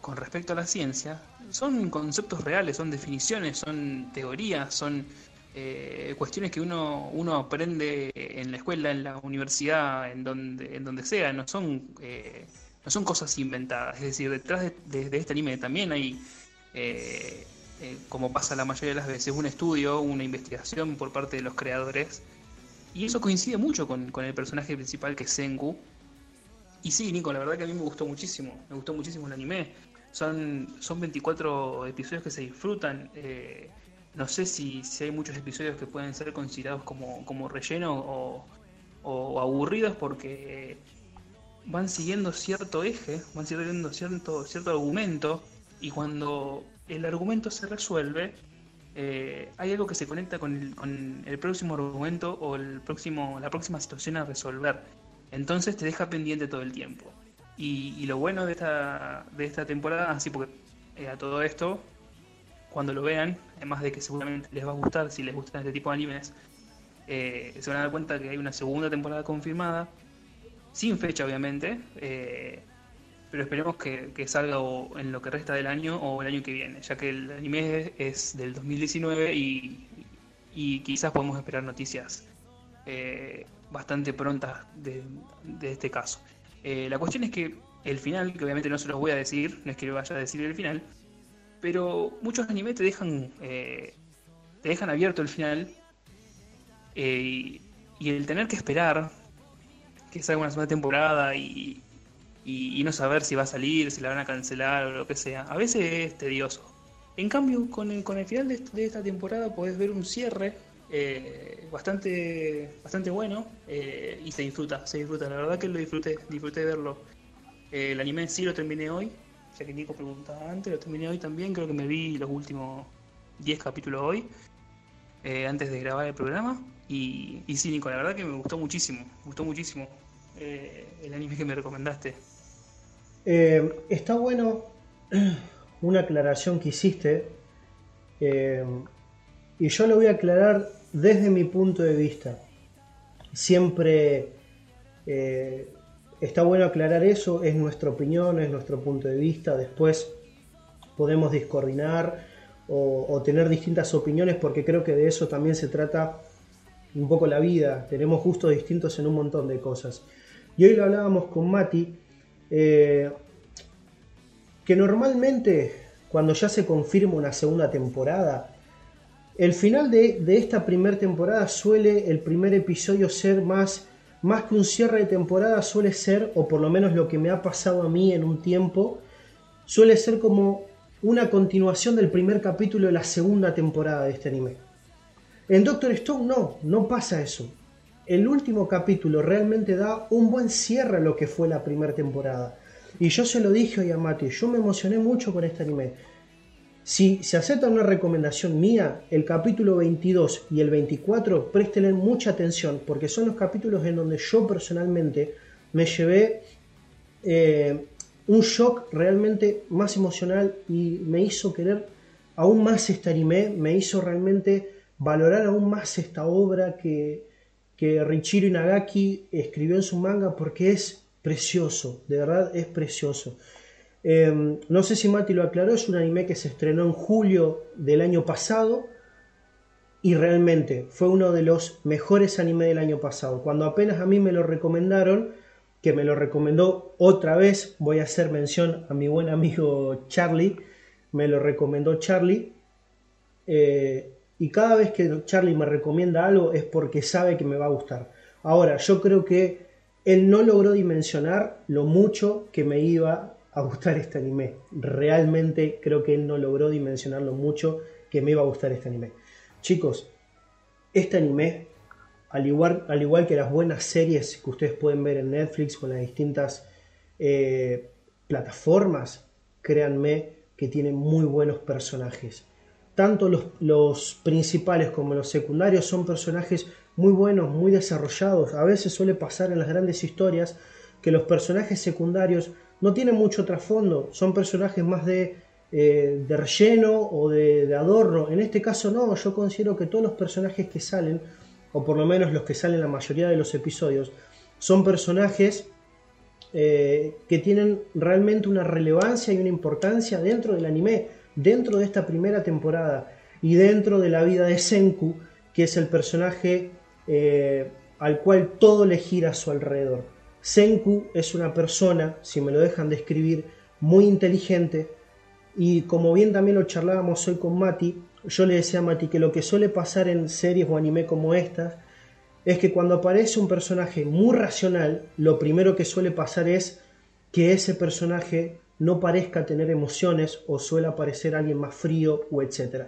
con respecto a la ciencia son conceptos reales, son definiciones, son teorías, son eh, cuestiones que uno, uno aprende en la escuela, en la universidad, en donde, en donde sea, no son, eh, no son cosas inventadas. Es decir, detrás de, este anime también hay, eh, como pasa la mayoría de las veces, un estudio, una investigación por parte de los creadores. Y eso coincide mucho con, con el personaje principal que es Senku. Y sí, Nico, la verdad que a mí me gustó muchísimo. Me gustó muchísimo el anime. Son, son 24 episodios que se disfrutan. Eh, no sé si, si hay muchos episodios que pueden ser considerados como, como relleno o, o aburridos porque van siguiendo cierto eje, van siguiendo cierto, cierto argumento y cuando el argumento se resuelve, eh, hay algo que se conecta con el, con el próximo argumento o el próximo, la próxima situación a resolver. Entonces te deja pendiente todo el tiempo. Y, lo bueno de esta, de esta temporada, así porque eh, a todo esto, cuando lo vean, además de que seguramente les va a gustar si les gustan este tipo de animes, eh, se van a dar cuenta que hay una segunda temporada confirmada, sin fecha obviamente, pero esperemos que, salga en lo que resta del año o el año que viene, ya que el anime es, del 2019 y, y, quizás podemos esperar noticias eh, bastante prontas de, este caso. la cuestión es que el final, que obviamente no se los voy a decir, no es que lo vaya a decir el final, pero muchos animes te dejan, eh, te dejan abierto el final eh, y, el tener que esperar que salga una segunda temporada y, no saber si va a salir, si la van a cancelar o lo que sea, a veces es tedioso. En cambio, con el, con el final de, esta temporada podés ver un cierre eh, bastante, bastante bueno y se disfruta, se disfruta. La verdad que lo disfruté, disfruté verlo. el anime sí lo terminé hoy, ya que Nico preguntaba antes, lo terminé hoy también, creo que me vi los últimos 10 capítulos hoy, eh, antes de grabar el programa. Y, y, sí, Nico, la verdad que me gustó muchísimo, me gustó muchísimo eh, el anime que me recomendaste. Eh, está bueno una aclaración que hiciste, y yo lo voy a aclarar desde mi punto de vista. Siempre Está bueno aclarar eso, es nuestra opinión, es nuestro punto de vista. Después podemos discoordinar o, tener distintas opiniones porque creo que de eso también se trata un poco la vida. Tenemos gustos distintos en un montón de cosas. Y hoy lo hablábamos con Mati, eh, que normalmente cuando ya se confirma una segunda temporada, el final de, de esta primera temporada suele el primer episodio ser más más que un cierre de temporada suele ser, o por lo menos lo que me ha pasado a mí en un tiempo, suele ser como una continuación del primer capítulo de la segunda temporada de este anime. En Doctor Stone no, no pasa eso. El último capítulo realmente da un buen cierre a lo que fue la primera temporada. Y yo se lo dije hoy a Mati, yo me emocioné mucho con este anime. Si se acepta una recomendación mía, el capítulo 22 y el 24, préstenle mucha atención, porque son los capítulos en donde yo personalmente me llevé eh, un shock realmente más emocional y me hizo querer aún más este anime, me hizo realmente valorar aún más esta obra que, que Richiro Inagaki escribió en su manga, porque es precioso, de verdad es precioso. Em, no sé si Mati lo aclaró, es un anime que se estrenó en julio del año pasado y realmente fue uno de los mejores animes del año pasado. Cuando apenas a mí me lo recomendaron, que me lo recomendó otra vez, voy a hacer mención a mi buen amigo Charlie, me lo recomendó Charlie. Eh, y cada vez que Charlie me recomienda algo es porque sabe que me va a gustar. Ahora, yo creo que él no logró dimensionar lo mucho que me iba a gustar este anime. Realmente creo que él no logró dimensionarlo mucho que me iba a gustar este anime. Chicos, este anime, al igual, al igual que las buenas series que ustedes pueden ver en Netflix con las distintas eh, plataformas, créanme que tiene muy buenos personajes. Tanto los, principales como los secundarios son personajes muy buenos, muy desarrollados. A veces suele pasar en las grandes historias que los personajes secundarios no tienen mucho trasfondo, son personajes más de, eh, de relleno o de, adorno. En este caso no, yo considero que todos los personajes que salen, o por lo menos los que salen la mayoría de los episodios, son personajes eh, que tienen realmente una relevancia y una importancia dentro del anime, dentro de esta primera temporada y dentro de la vida de Senku, que es el personaje eh, al cual todo le gira a su alrededor. Senku es una persona, si me lo dejan describir, muy inteligente y como bien también lo charlábamos hoy con Mati, yo le decía a Mati que lo que suele pasar en series o anime como estas es que cuando aparece un personaje muy racional, lo primero que suele pasar es que ese personaje no parezca tener emociones o suele aparecer alguien más frío o etc.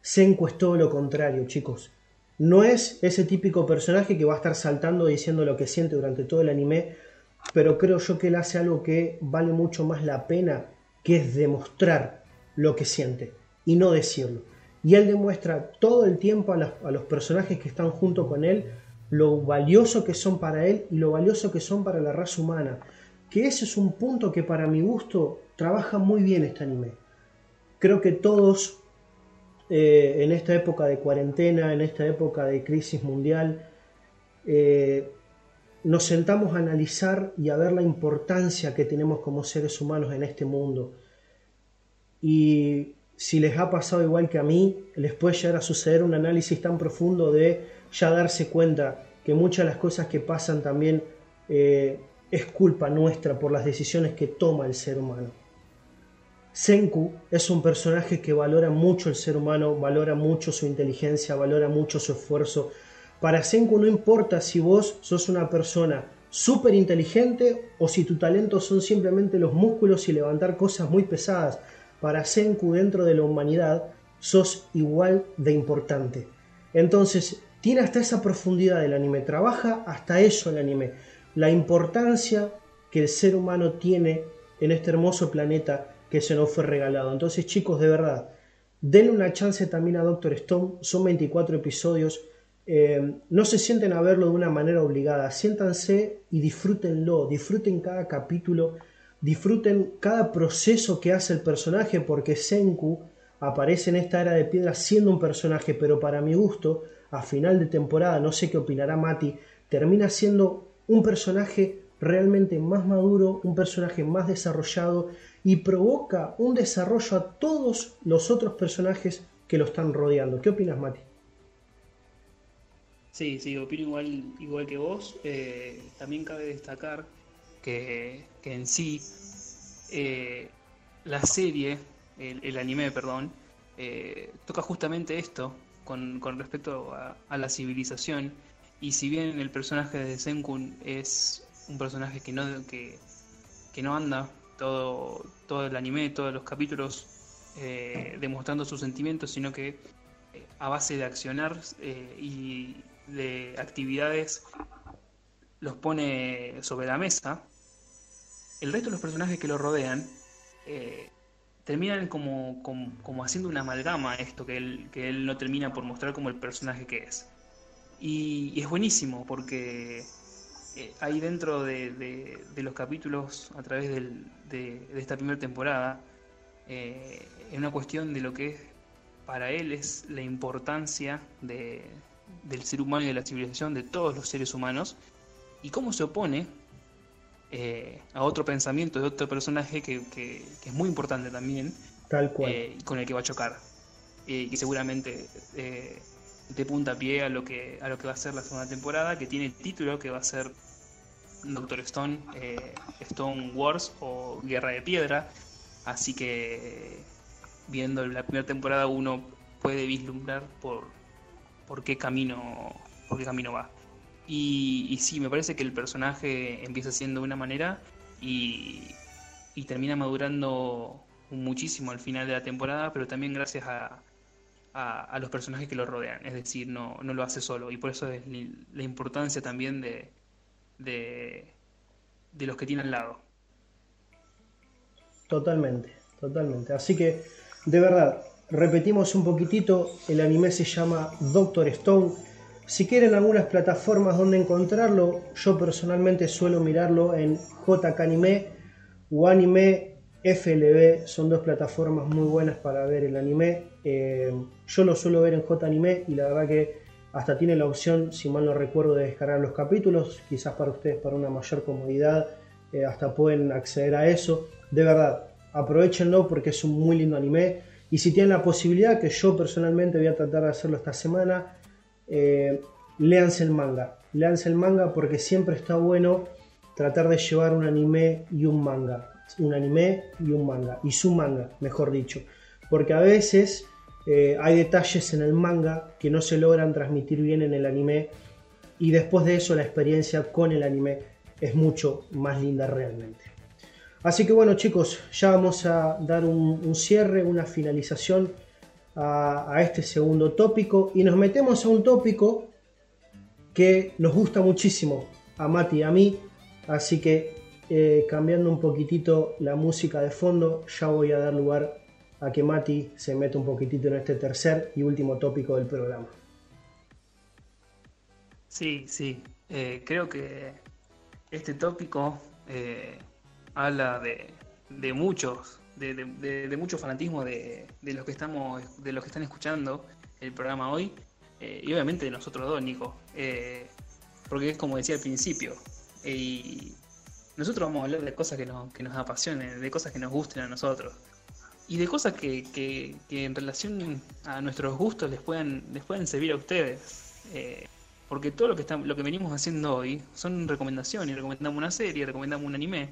Senku es todo lo contrario, chicos. No es ese típico personaje que va a estar saltando diciendo lo que siente durante todo el anime, pero creo yo que él hace algo que vale mucho más la pena, que es demostrar lo que siente y no decirlo. Y él demuestra todo el tiempo a, los personajes que están junto con él lo valioso que son para él y lo valioso que son para la raza humana. Que ese es un punto que para mi gusto trabaja muy bien este anime. Creo que todos eh, en esta época de cuarentena, en esta época de crisis mundial, eh, nos sentamos a analizar y a ver la importancia que tenemos como seres humanos en este mundo. Y si les ha pasado igual que a mí, les puede llegar a suceder un análisis tan profundo de ya darse cuenta que muchas de las cosas que pasan también eh, es culpa nuestra por las decisiones que toma el ser humano. Senku es un personaje que valora mucho el ser humano, valora mucho su inteligencia, valora mucho su esfuerzo. Para Senku no importa si vos sos una persona súper inteligente o si tu talento son simplemente los músculos y levantar cosas muy pesadas. Para Senku dentro de la humanidad sos igual de importante. Entonces, tiene hasta esa profundidad el anime, trabaja hasta eso el anime. La importancia que el ser humano tiene en este hermoso planeta que se nos fue regalado. Entonces, chicos, de verdad, denle una chance también a Doctor Stone. Son 24 episodios. Eh, no se sienten a verlo de una manera obligada. Siéntanse y disfrútenlo. Disfruten cada capítulo. Disfruten cada proceso que hace el personaje. Porque Senku aparece en esta era de piedra siendo un personaje. Pero para mi gusto, a final de temporada, no sé qué opinará Mati, termina siendo un personaje realmente más maduro, un personaje más desarrollado y provoca un desarrollo a todos los otros personajes que lo están rodeando. ¿Qué opinas, Mati? Sí, sí, opino igual, igual que vos. Eh, también cabe destacar que, en sí eh, la serie, el, anime, perdón, eh, toca justamente esto con, respecto a, la civilización. Y si bien el personaje de Senkun es un personaje que no, que, que no anda todo, todo el anime, todos los capítulos eh, demostrando sus sentimientos, sino que eh, a base de accionar eh, y de actividades los pone sobre la mesa. El resto de los personajes que lo rodean terminan como, como, haciendo una amalgama esto que él, que él no termina por mostrar como el personaje que es. Y es buenísimo porque eh, ahí dentro de, los capítulos a través de, esta primera temporada, eh, es una cuestión de lo que es, para él es la importancia del ser humano y de la civilización, de todos los seres humanos, y cómo se opone eh, a otro pensamiento de otro personaje que, es muy importante también, Tal cual. con el que va a chocar, y seguramente de punta a lo que a lo que va a ser la segunda temporada, que tiene el título que va a ser Doctor Stone, eh, Stone Wars o Guerra de Piedra. Así que viendo la primera temporada uno puede vislumbrar por, por qué camino por qué camino va. Y, y sí, me parece que el personaje empieza siendo de una manera y, y termina madurando muchísimo al final de la temporada, pero también gracias a, a, los personajes que lo rodean. Es decir, no, no lo hace solo. Y por eso es la importancia también de, de, los que tiene al lado. Totalmente, totalmente. Así que, de verdad, repetimos un poquitito, el anime se llama Doctor Stone. Si quieren algunas plataformas donde encontrarlo, yo personalmente suelo mirarlo en JK Anime o Anime FLB, son dos plataformas muy buenas para ver el anime. Eh, yo lo suelo ver en J Anime y la verdad que hasta tiene la opción, si mal no recuerdo, de descargar los capítulos, quizás para ustedes para una mayor comodidad, eh, hasta pueden acceder a eso. De verdad, aprovechenlo porque es un muy lindo anime. Y si tienen la posibilidad, que yo personalmente voy a tratar de hacerlo esta semana, eh, léanse el manga. Léanse el manga porque siempre está bueno tratar de llevar un anime y un manga. Un anime y un manga. Y su manga, mejor dicho. Porque a veces eh, hay detalles en el manga que no se logran transmitir bien en el anime y después de eso la experiencia con el anime es mucho más linda realmente. Así que bueno chicos, ya vamos a dar un, cierre, una finalización a, este segundo tópico y nos metemos a un tópico que nos gusta muchísimo a Mati y a mí, así que eh, cambiando un poquitito la música de fondo, ya voy a dar lugar a que Mati se meta un poquitito en este tercer y último tópico del programa. Sí, sí, eh, creo que este tópico eh, habla de, muchos, de, mucho fanatismo de, los que estamos, de los que están escuchando el programa hoy, eh, y obviamente de nosotros dos, Nico, porque es como decía al principio, y nosotros vamos a hablar de cosas que nos, que nos apasionen, de cosas que nos gusten a nosotros y de cosas que, que, en relación a nuestros gustos les puedan, les puedan servir a ustedes. Eh, porque todo lo que, está, lo que venimos haciendo hoy son recomendaciones. Recomendamos una serie, recomendamos un anime.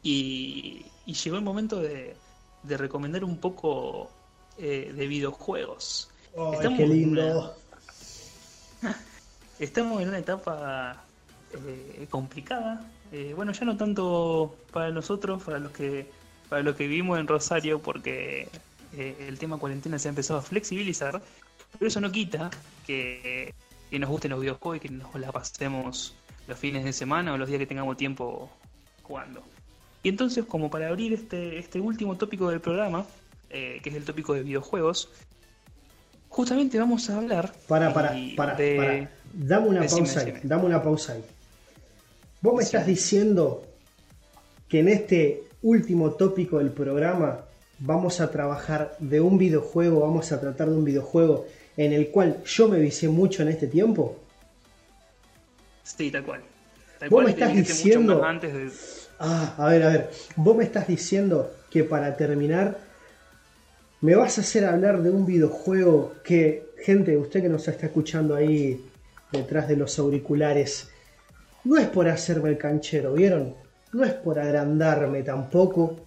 Y, llegó el momento de, de recomendar un poco eh, de videojuegos. estamos qué lindo! estamos en una etapa eh, complicada. bueno, ya no tanto para nosotros, para los que para lo que vivimos en Rosario, porque eh, el tema cuarentena se ha empezado a flexibilizar, pero eso no quita que, nos gusten los videojuegos y que nos la pasemos los fines de semana o los días que tengamos tiempo jugando. Y entonces, como para abrir este, este último tópico del programa, eh, que es el tópico de videojuegos, justamente vamos a hablar. Para, para, para, para. Dame una pausa ahí. Dame una pausa ahí. Vos me estás diciendo que en este último tópico del programa vamos a trabajar de un videojuego, vamos a tratar de un videojuego en el cual yo me vicié mucho en este tiempo. Sí, tal cual. Vos me estás diciendo... Ah, a ver, a ver. Vos me estás diciendo que para terminar me vas a hacer hablar de un videojuego que, gente, usted que nos está escuchando ahí detrás de los auriculares, no es por hacerme el canchero, ¿vieron? No es por agrandarme tampoco,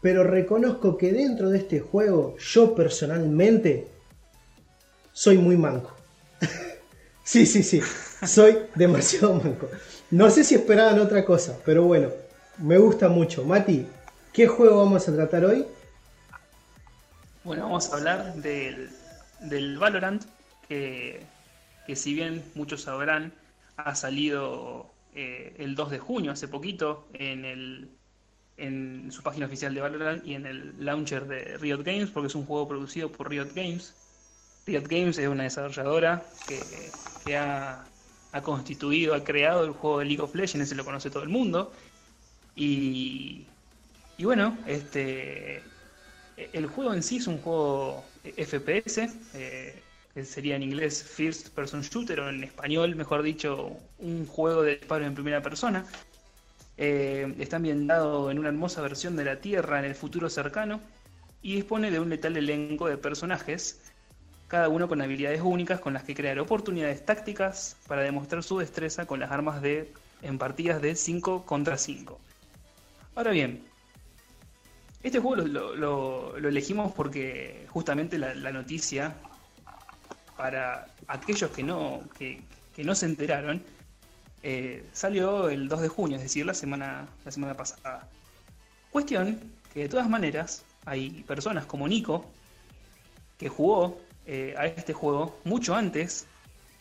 pero reconozco que dentro de este juego yo personalmente soy muy manco. sí, sí, sí, soy demasiado manco. No sé si esperaban otra cosa, pero bueno, me gusta mucho. Mati, ¿qué juego vamos a tratar hoy? Bueno, vamos a hablar del, Valorant, que, que si bien muchos sabrán, ha salido eh, el 2 de junio, hace poquito, en, el, en su página oficial de Valorant y en el launcher de Riot Games, porque es un juego producido por Riot Games. Riot Games es una desarrolladora que, ha, constituido, ha creado el juego de League of Legends, se lo conoce todo el mundo. Y, y bueno, este el juego en sí es un juego FPS, eh, sería en inglés First Person Shooter o en español, mejor dicho, un juego de disparo en primera persona. Eh, está ambientado en una hermosa versión de la Tierra en el futuro cercano y dispone de un letal elenco de personajes, cada uno con habilidades únicas con las que crear oportunidades tácticas para demostrar su destreza con las armas de en partidas de 5 contra 5. Ahora bien, este juego lo, elegimos porque justamente la noticia para aquellos que no, que, no se enteraron, eh, salió el 2 de junio, es decir, la semana, la semana pasada. Cuestión que de todas maneras hay personas como Nico que jugó eh, a este juego mucho antes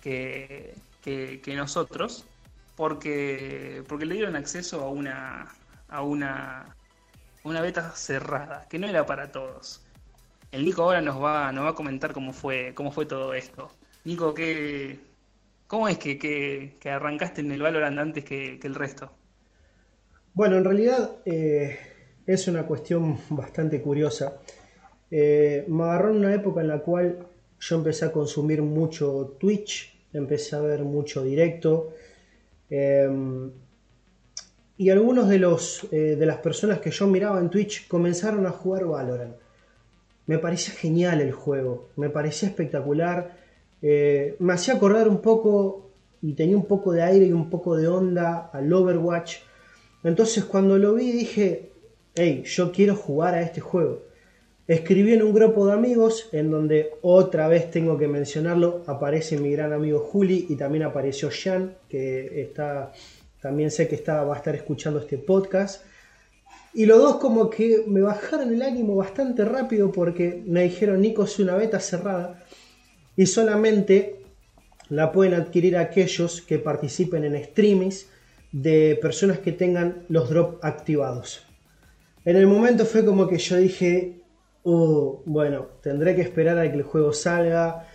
que, que, nosotros porque, porque le dieron acceso a una, a una una beta cerrada, que no era para todos. El Nico ahora nos va, nos va a comentar cómo fue, cómo fue todo esto. Nico, ¿qué, ¿cómo es que, que, arrancaste en el Valorant antes que, el resto? Bueno, en realidad eh, es una cuestión bastante curiosa. Eh, me agarró en una época en la cual yo empecé a consumir mucho Twitch, empecé a ver mucho directo. Em, y algunos de, los, eh, de las personas que yo miraba en Twitch comenzaron a jugar Valorant. Me parecía genial el juego, me parecía espectacular. Eh, me hacía acordar un poco y tenía un poco de aire y un poco de onda al Overwatch. Entonces cuando lo vi dije, hey, yo quiero jugar a este juego. Escribí en un grupo de amigos en donde otra vez tengo que mencionarlo, aparece mi gran amigo Juli y también apareció Jan, que está, también sé que está, va a estar escuchando este podcast. Y los dos como que me bajaron el ánimo bastante rápido porque me dijeron, Nico, es una beta cerrada y solamente la pueden adquirir aquellos que participen en streamings de personas que tengan los drops activados. En el momento fue como que yo dije, uh, bueno, tendré que esperar a que el juego salga,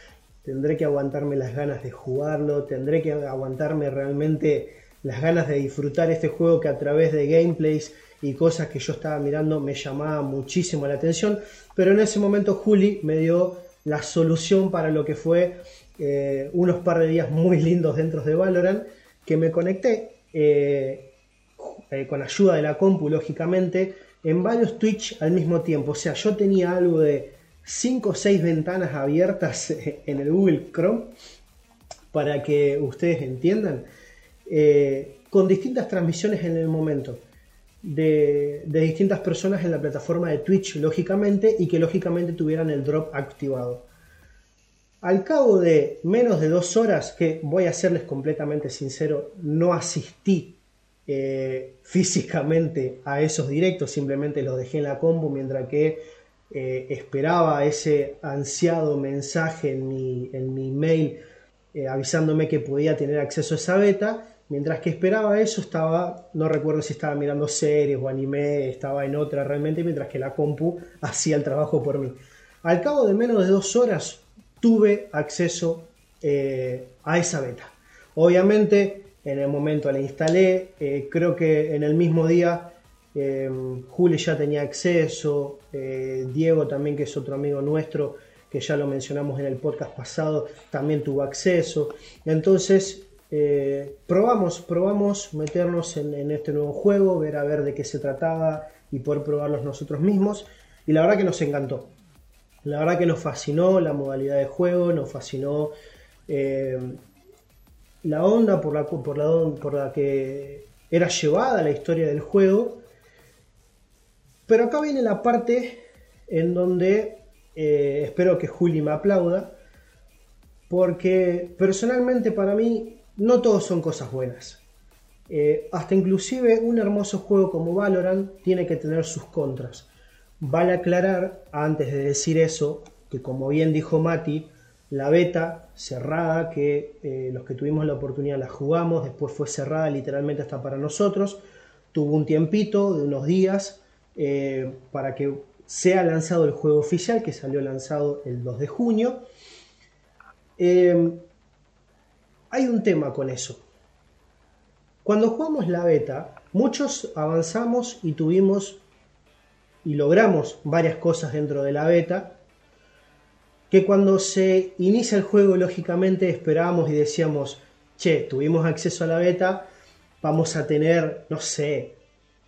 tendré que aguantarme las ganas de jugarlo, tendré que aguantarme realmente las ganas de disfrutar este juego que a través de gameplays y cosas que yo estaba mirando me llamaba muchísimo la atención, pero en ese momento Juli me dio la solución para lo que fue eh, unos par de días muy lindos dentro de Valorant, que me conecté eh, eh, con ayuda de la compu, lógicamente, en varios Twitch al mismo tiempo. O sea, yo tenía algo de 5 o 6 ventanas abiertas en el Google Chrome para que ustedes entiendan, con distintas transmisiones en el momento. De, distintas personas en la plataforma de Twitch, lógicamente, y que lógicamente tuvieran el drop activado. Al cabo de menos de dos horas, que voy a serles completamente sincero, no asistí eh, físicamente a esos directos, simplemente los dejé en la combo mientras que eh, esperaba ese ansiado mensaje en mi, en mi mail eh, avisándome que podía tener acceso a esa beta. Mientras que esperaba eso, estaba, no recuerdo si estaba mirando series o anime, estaba en otra realmente, mientras que la compu hacía el trabajo por mí. Al cabo de menos de dos horas, tuve acceso a esa beta. Obviamente, en el momento la instalé, eh, creo que en el mismo día eh, Juli ya tenía acceso, eh, Diego también, que es otro amigo nuestro, que ya lo mencionamos en el podcast pasado, también tuvo acceso. Entonces, probamos, probamos meternos en, este nuevo juego, ver a ver de qué se trataba y poder probarlos nosotros mismos. Y la verdad que nos encantó. La verdad que nos fascinó la modalidad de juego, nos fascinó la onda por la, por la, por la que era llevada la historia del juego. Pero acá viene la parte en donde eh, espero que Juli me aplauda, porque personalmente para mí no todos son cosas buenas. Eh, hasta inclusive un hermoso juego como Valorant tiene que tener sus contras. Vale aclarar, antes de decir eso, que como bien dijo Mati, la beta cerrada que eh, los que tuvimos la oportunidad la jugamos, después fue cerrada literalmente hasta para nosotros, tuvo un tiempito de unos días eh, para que sea lanzado el juego oficial que salió lanzado el 2 de junio. Hay un tema con eso. Cuando jugamos la beta, muchos avanzamos y tuvimos y logramos varias cosas dentro de la beta, que cuando se inicia el juego, lógicamente esperábamos y decíamos, che, tuvimos acceso a la beta, vamos a tener, no sé,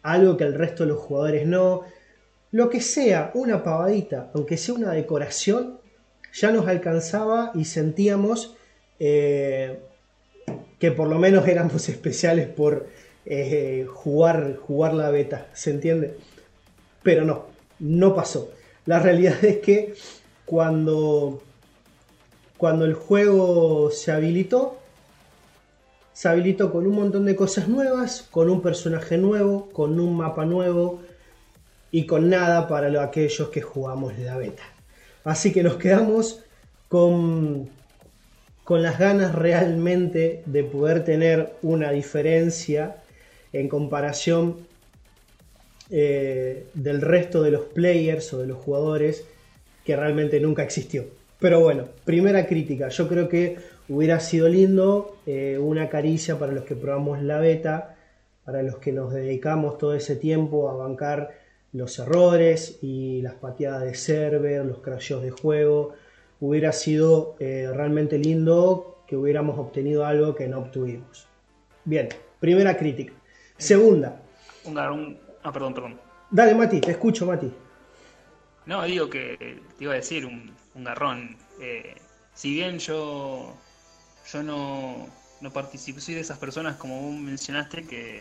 algo que el resto de los jugadores no. Lo que sea, una pavadita, aunque sea una decoración, ya nos alcanzaba y sentíamos eh, que por lo menos éramos especiales por eh, jugar, jugar la beta, ¿se entiende? Pero no, no pasó. La realidad es que cuando, cuando el juego se habilitó, se habilitó con un montón de cosas nuevas, con un personaje nuevo, con un mapa nuevo y con nada para aquellos que jugamos la beta. Así que nos quedamos con, con las ganas realmente de poder tener una diferencia en comparación eh, del resto de los players o de los jugadores que realmente nunca existió. Pero bueno, primera crítica, yo creo que hubiera sido lindo eh, una caricia para los que probamos la beta, para los que nos dedicamos todo ese tiempo a bancar los errores y las pateadas de server, los crasheos de juego. Hubiera sido eh, realmente lindo que hubiéramos obtenido algo que no obtuvimos. Bien, primera crítica. Segunda. Un, ah, perdón, perdón. Dale, Mati, te escucho, Mati. No, digo que te iba a decir un, garrón. Eh, si bien yo, yo no, no participo, soy de esas personas, como vos mencionaste, que,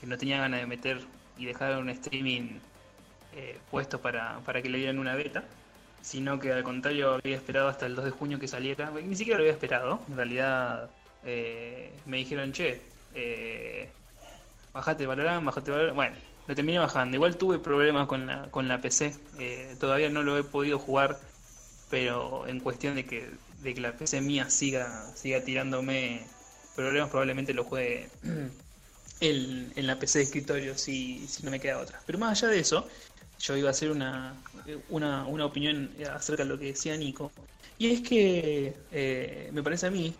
que no tenía ganas de meter y dejar un streaming eh, puesto para, para que le dieran una beta, sino que al contrario había esperado hasta el 2 de junio que saliera. Ni siquiera lo había esperado, en realidad eh, me dijeron, che, eh, bajate Valorant, bajate Valorant. Bueno, lo terminé bajando. Igual tuve problemas con la, con la PC, eh, todavía no lo he podido jugar, pero en cuestión de que, de que la PC mía siga, siga tirándome problemas, probablemente lo juegue en, en la PC de escritorio si, si no me queda otra. Pero más allá de eso, yo iba a hacer una, una, una opinión acerca de lo que decía Nico. Y es que eh, me parece a mí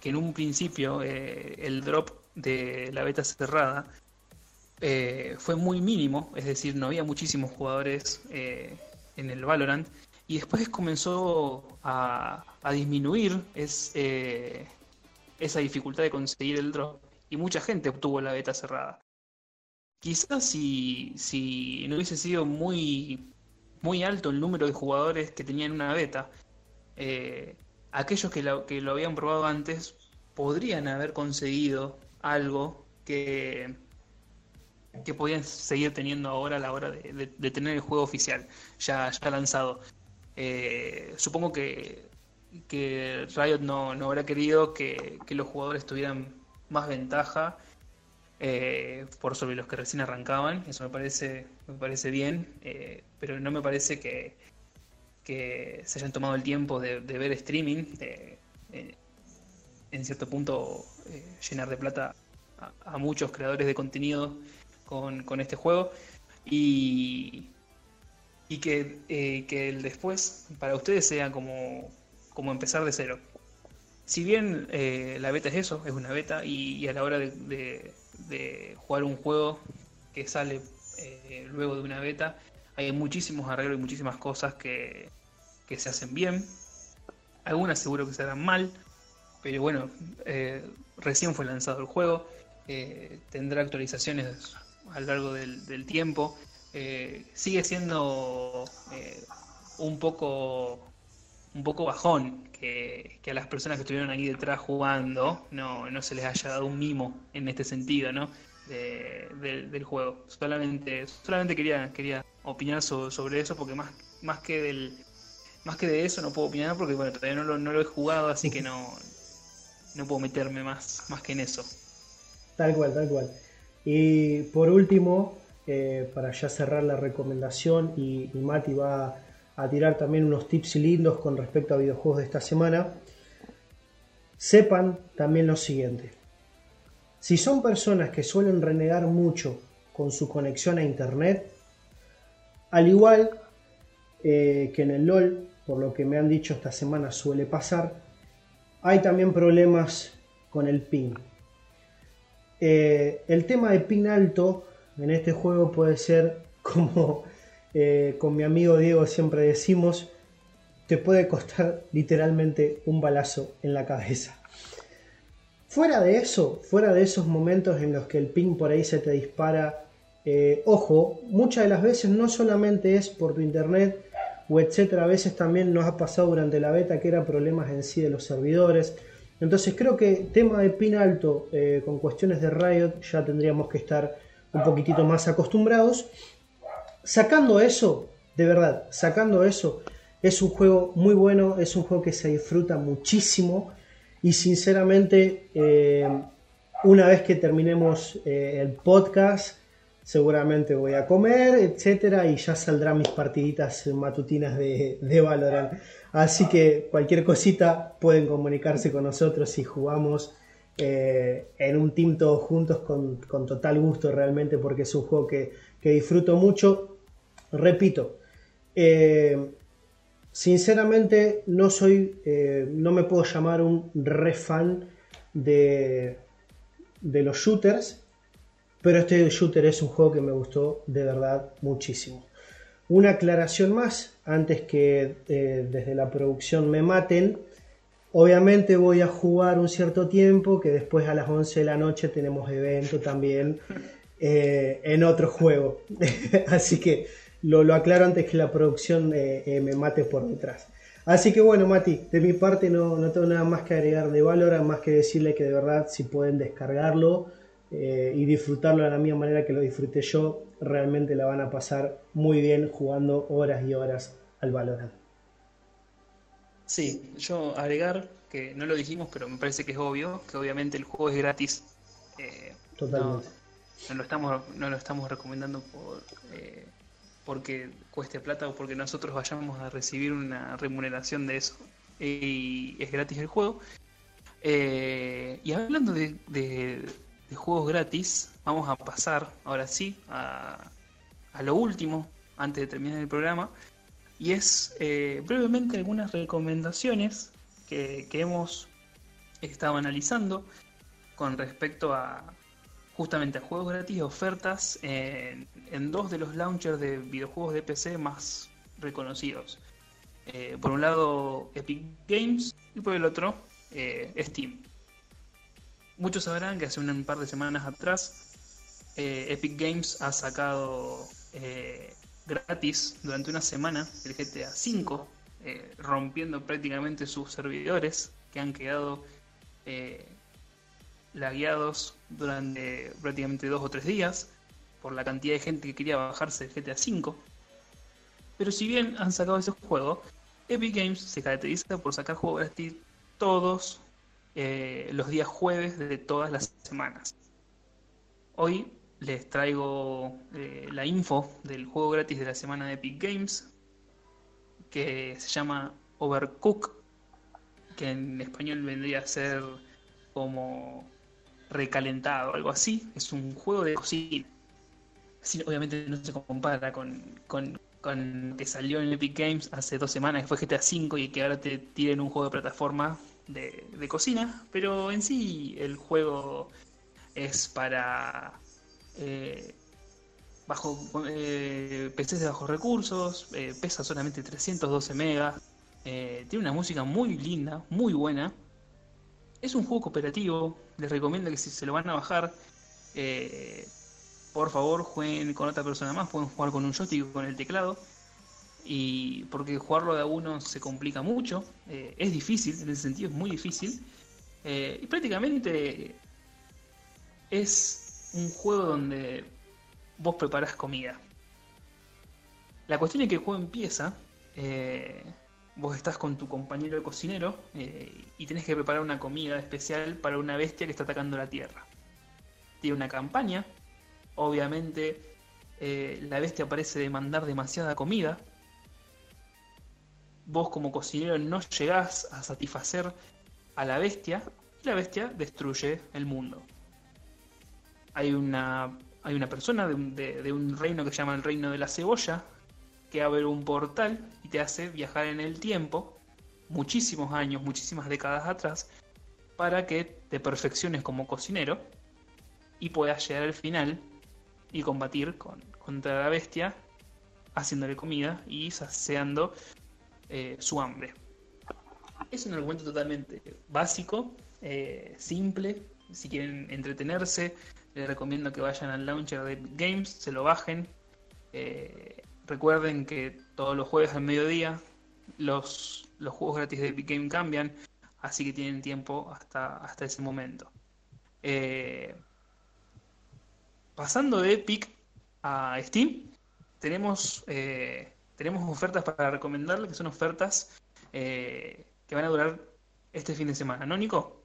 que en un principio eh, el drop de la beta cerrada eh, fue muy mínimo, es decir, no había muchísimos jugadores en el Valorant, y después comenzó a, a disminuir es, esa dificultad de conseguir el drop, y mucha gente obtuvo la beta cerrada. Quizás si, si no hubiese sido muy, muy alto el número de jugadores que tenían una beta, eh, aquellos que lo, que lo habían probado antes podrían haber conseguido algo que, que podían seguir teniendo ahora a la hora de, tener el juego oficial ya, ya lanzado. Eh, supongo que, que Riot no, no habrá querido que, que, los jugadores tuvieran más ventaja eh, por sobre los que recién arrancaban. Eso me parece, me parece bien, eh, pero no me parece que, que se hayan tomado el tiempo de, ver streaming, eh, en cierto punto llenar de plata a, muchos creadores de contenido con, con este juego. Y, y que, que, el después para ustedes sea como, como empezar de cero. Si bien la beta es eso, es una beta, y, a la hora de, de jugar un juego que sale eh, luego de una beta, hay muchísimos arreglos y muchísimas cosas que, que, se hacen bien. Algunas seguro que se harán mal, pero bueno, eh, recién fue lanzado el juego, eh, tendrá actualizaciones a lo largo del, tiempo. sigue siendo un poco un poco bajón que, a las personas que estuvieron ahí detrás jugando no, no se les haya dado un mimo en este sentido, ¿no? del juego. Solamente, solamente quería, quería opinar sobre eso porque más, más que del más que de eso no puedo opinar porque bueno, todavía no lo, no lo he jugado, así que no, no puedo meterme más, más que en eso. Tal cual, tal cual. Y por último, eh, para ya cerrar la recomendación, y, y Mati va a tirar también unos tips lindos con respecto a videojuegos de esta semana, sepan también lo siguiente. Si son personas que suelen renegar mucho con su conexión a Internet, al igual eh, que en el LOL, por lo que me han dicho esta semana suele pasar, hay también problemas con el ping. Eh, el tema de ping alto en este juego puede ser como eh, con mi amigo Diego siempre decimos, te puede costar literalmente un balazo en la cabeza. Fuera de eso, fuera de esos momentos en los que el ping por ahí se te dispara, eh, ojo, muchas de las veces no solamente es por tu internet o etcétera, a veces también nos ha pasado durante la beta que eran problemas en sí de los servidores. Entonces creo que tema de pin alto eh, con cuestiones de Riot ya tendríamos que estar un poquitito más acostumbrados sacando eso, de verdad, sacando eso, es un juego muy bueno, es un juego que se disfruta muchísimo y sinceramente eh, una vez que terminemos eh, el podcast seguramente voy a comer, etcétera, y ya saldrán mis partiditas matutinas de, de Valorant. Así que cualquier cosita pueden comunicarse con nosotros si jugamos eh, en un team todos juntos con, con, total gusto realmente porque es un juego que que disfruto mucho. Repito, eh, sinceramente no soy, eh, no me puedo llamar un re fan de, de los shooters, pero este shooter es un juego que me gustó de verdad muchísimo. Una aclaración más, antes que eh, desde la producción me maten, obviamente voy a jugar un cierto tiempo, que después a las 11 de la noche tenemos evento también en otro juego. Así que lo, lo, aclaro antes que la producción eh, me mate por detrás. Así que bueno, Mati, de mi parte no, no tengo nada más que agregar de Valorant, más que decirle que de verdad si pueden descargarlo, eh, y disfrutarlo de la misma manera que lo disfruté yo, realmente la van a pasar muy bien jugando horas y horas al Valorant. Sí, yo agregar que no lo dijimos, pero me parece que es obvio, que obviamente el juego es gratis. Eh, Totalmente. No, lo estamos, no lo estamos recomendando por, eh, porque cueste plata o porque nosotros vayamos a recibir una remuneración de eso. Y es gratis el juego. y hablando de, juegos gratis, vamos a pasar ahora sí a, lo último antes de terminar el programa. Y es eh, brevemente algunas recomendaciones que, hemos estado analizando con respecto a justamente a juegos gratis ofertas en, dos de los launchers de videojuegos de PC más reconocidos. Eh, por un lado Epic Games y por el otro eh, Steam. Muchos sabrán que hace un par de semanas atrás eh, Epic Games ha sacado gratis durante una semana el GTA V, rompiendo prácticamente sus servidores que han quedado lagueados durante prácticamente dos o tres días por la cantidad de gente que quería bajarse el GTA V. Pero si bien han sacado ese juego, Epic Games se caracteriza por sacar juegos gratis todos eh, los días jueves de todas las semanas. Hoy les traigo eh, la info del juego gratis de la semana de Epic Games, que se llama Overcook, que en español vendría a ser como recalentado, algo así. Es un juego de cocina. Obviamente no se compara con, con, con, que salió en Epic Games hace dos semanas, que fue GTA V y que ahora te tiren un juego de plataforma de, cocina, pero en sí el juego es para eh, bajo eh, PCs de bajos recursos, eh, pesa solamente 312 megas, tiene una música muy linda, muy buena. Es un juego cooperativo, les recomiendo que si se lo van a bajar, por favor jueguen con otra persona más, pueden jugar con un joystick o con el teclado y porque jugarlo de a uno se complica mucho, eh, es difícil, en ese sentido es muy difícil, eh, y prácticamente es un juego donde vos preparás comida. La cuestión es que el juego empieza, eh, vos estás con tu compañero de cocinero y tenés que preparar una comida especial para una bestia que está atacando la tierra. Tiene una campaña, obviamente la bestia parece demandar demasiada comida, vos como cocinero no llegás a satisfacer a la bestia y la bestia destruye el mundo. Hay una, hay una persona de un, de, un reino que se llama el reino de la cebolla que abre un portal y te hace viajar en el tiempo, muchísimos años, muchísimas décadas atrás, para que te perfecciones como cocinero y puedas llegar al final y combatir con, contra la bestia haciéndole comida y saciando eh, su hambre. Es un argumento totalmente básico, eh, simple. Si quieren entretenerse, les recomiendo que vayan al launcher de Games, se lo bajen. Eh, recuerden que todos los jueves al mediodía los, los juegos gratis de Epic Game cambian, así que tienen tiempo hasta, hasta ese momento. Pasando de Epic a Steam, tenemos tenemos ofertas para recomendarle, que son ofertas eh, que van a durar este fin de semana, ¿no, Nico?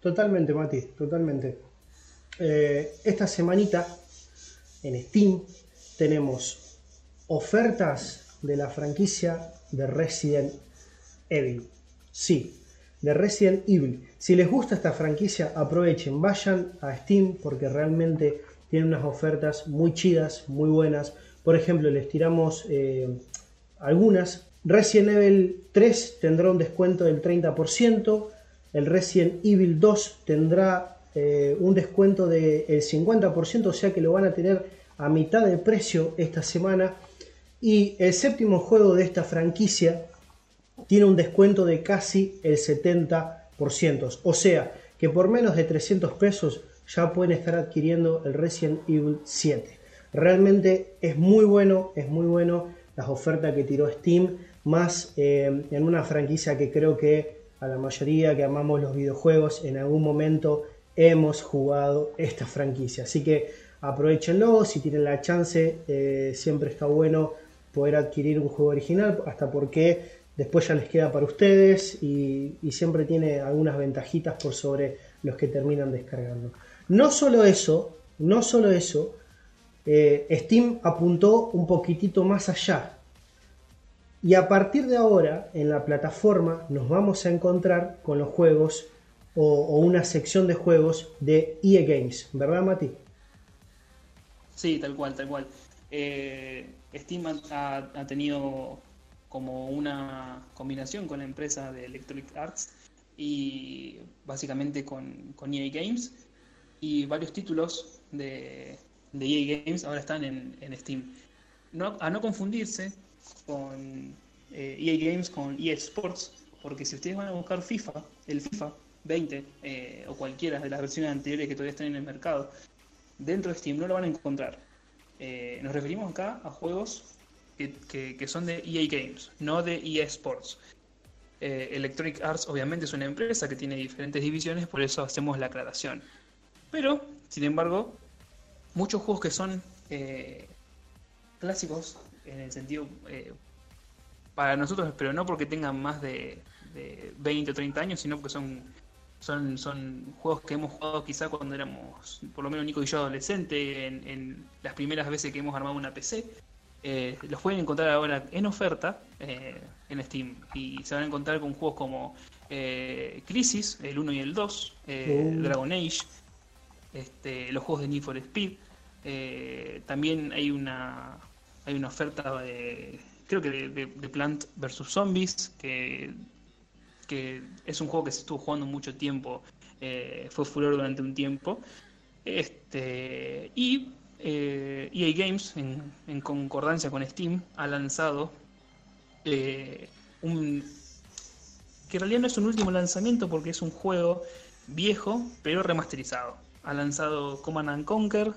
Totalmente, Mati, totalmente. Eh, esta semanita en Steam tenemos ofertas de la franquicia de Resident Evil. Sí, de Resident Evil. Si les gusta esta franquicia, aprovechen, vayan a Steam porque realmente tienen unas ofertas muy chidas, muy buenas. Por ejemplo, les tiramos eh, algunas. Resident Evil 3 tendrá un descuento del 30%, el Resident Evil 2 tendrá eh, un descuento del 50%, o sea que lo van a tener a mitad de precio esta semana. Y el séptimo juego de esta franquicia tiene un descuento de casi el 70%. O sea que por menos de 300 pesos ya pueden estar adquiriendo el Resident Evil 7. Realmente es muy bueno, es muy bueno las ofertas que tiró Steam, más eh, en una franquicia que creo que a la mayoría que amamos los videojuegos en algún momento hemos jugado esta franquicia. Así que aprovechenlo, si tienen la chance, eh, siempre está bueno poder adquirir un juego original, hasta porque después ya les queda para ustedes y, siempre tiene algunas ventajitas por sobre los que terminan descargando. No solo eso, no solo eso, eh, Steam apuntó un poquitito más allá. Y a partir de ahora, en la plataforma, nos vamos a encontrar con los juegos o, una sección de juegos de EA Games, ¿verdad, Mati? Sí, tal cual, tal cual. Eh, Steam ha, tenido como una combinación con la empresa de Electronic Arts y básicamente con, EA Games y varios títulos de, EA Games ahora están en, Steam. A no confundirse con EA eh, e Games con EA Sports, porque si ustedes van a buscar FIFA, el FIFA 20 eh, o cualquiera de las versiones anteriores que todavía están en el mercado, dentro de Steam no lo van a encontrar. Eh, nos referimos acá a juegos que, son de EA Games, no de EA Sports. Eh, Electronic Arts obviamente es una empresa que tiene diferentes divisiones, por eso hacemos la aclaración. Pero, sin embargo, muchos juegos que son eh, clásicos en el sentido para nosotros, pero no porque tengan más de, de 20 o 30 años, sino porque son son, son juegos que hemos jugado quizá cuando éramos, por lo menos Nico y yo adolescente, en, las primeras veces que hemos armado una PC. Eh, los pueden encontrar ahora en oferta eh, en Steam y se van a encontrar con juegos como eh, Crisis, el 1 y el 2, Dragon Age, este, los juegos de Need for Speed. también hay una hay una oferta de creo que de, de Plant vs Zombies que que es un juego que se estuvo jugando mucho tiempo, fue furor durante un tiempo. Este, y eh, e Games, en, concordancia con Steam, ha lanzado eh, un. que en realidad no es un último lanzamiento porque es un juego viejo, pero remasterizado. Ha lanzado Command Conquer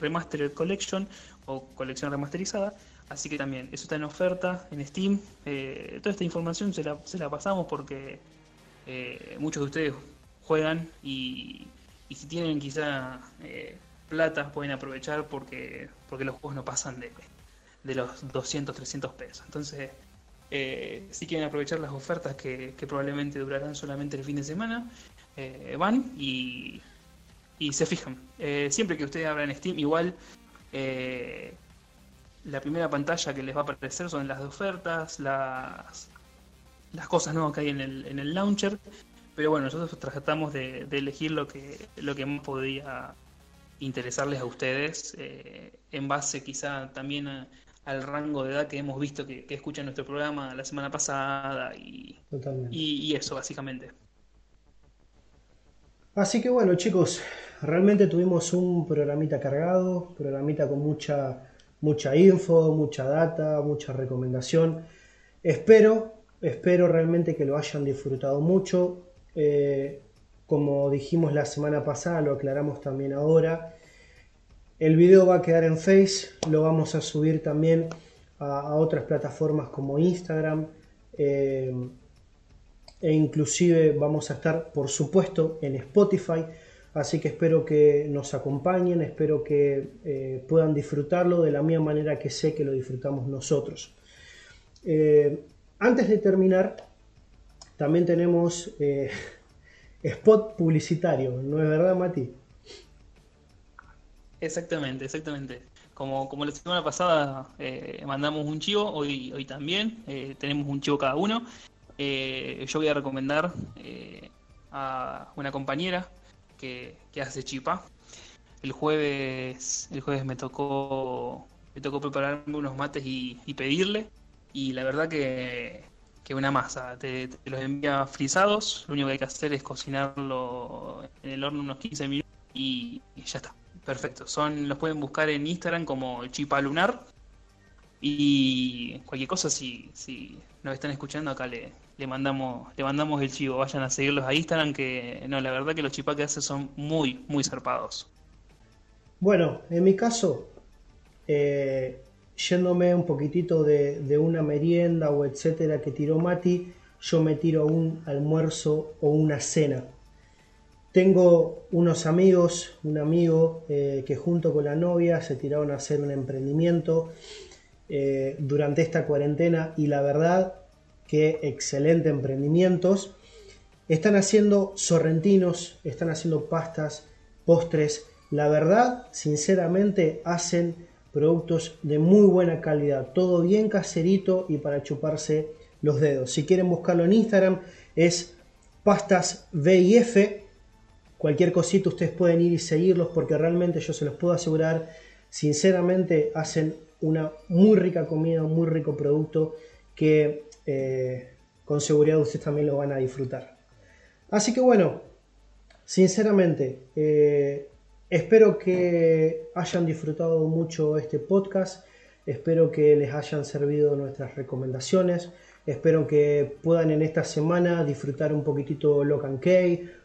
Remastered Collection o colección remasterizada Así que también, eso está en oferta en Steam. Eh, toda esta información se la, pasamos porque eh, muchos de ustedes juegan y, si tienen quizá eh, plata pueden aprovechar porque, porque los juegos no pasan de, de los 200, 300 pesos. Entonces, si quieren aprovechar las ofertas que, probablemente durarán solamente el fin de semana, van y, y se fijan. siempre que ustedes abran Steam, igual la primera pantalla que les va a aparecer son las de ofertas, las, las cosas nuevas que hay en el, en el launcher. Pero bueno, nosotros tratamos de, elegir lo que, lo que más podría interesarles a ustedes, eh, en base quizá también al rango de edad que hemos visto que, que escuchan nuestro programa la semana pasada y, y, eso básicamente. Así que bueno chicos, realmente tuvimos un programita cargado, programita con mucha mucha info, mucha data, mucha recomendación. Espero, espero realmente que lo hayan disfrutado mucho. Eh, como dijimos la semana pasada, lo aclaramos también ahora. El video va a quedar en Face, lo vamos a subir también a, otras plataformas como Instagram. Eh, e inclusive vamos a estar, por supuesto, en Spotify. Así que espero que nos acompañen, espero que eh, puedan disfrutarlo de la misma manera que sé que lo disfrutamos nosotros. Eh, antes de terminar, también tenemos spot publicitario, ¿no es verdad, Mati? Exactamente, exactamente. Como, como la semana pasada mandamos un chivo, hoy, hoy también tenemos un chivo cada uno. yo voy a recomendar a una compañera que, hace Chipa. el jueves, el jueves me tocó, me tocó prepararme unos mates y, pedirle. Y la verdad que, que una masa. Te, los envía frisados. Lo único que hay que hacer es cocinarlo en el horno unos 15 minutos y, ya está. Perfecto. Son, los pueden buscar en Instagram como Chipa Lunar. Y cualquier cosa, si, si nos están escuchando, acá le, le mandamos, le mandamos el chivo. Vayan a seguirlos a Instagram, que no, la verdad que los chipá que hacen son muy, muy zarpados. Bueno, en mi caso, eh, yéndome un poquitito de, una merienda o etcétera que tiró Mati, yo me tiro un almuerzo o una cena. Tengo unos amigos, un amigo eh, que junto con la novia se tiraron a hacer un emprendimiento eh, durante esta cuarentena y la verdad que excelente emprendimientos. Están haciendo sorrentinos, están haciendo pastas, postres. La verdad, sinceramente, hacen productos de muy buena calidad. Todo bien caserito y para chuparse los dedos. Si quieren buscarlo en Instagram, es pastas VIF. Cualquier cosita ustedes pueden ir y seguirlos porque realmente yo se los puedo asegurar. Sinceramente, hacen una muy rica comida, un muy rico producto que eh, con seguridad ustedes también lo van a disfrutar. Así que bueno, sinceramente, eh, espero que hayan disfrutado mucho este podcast, espero que les hayan servido nuestras recomendaciones, espero que puedan en esta semana disfrutar un poquitito Locan K,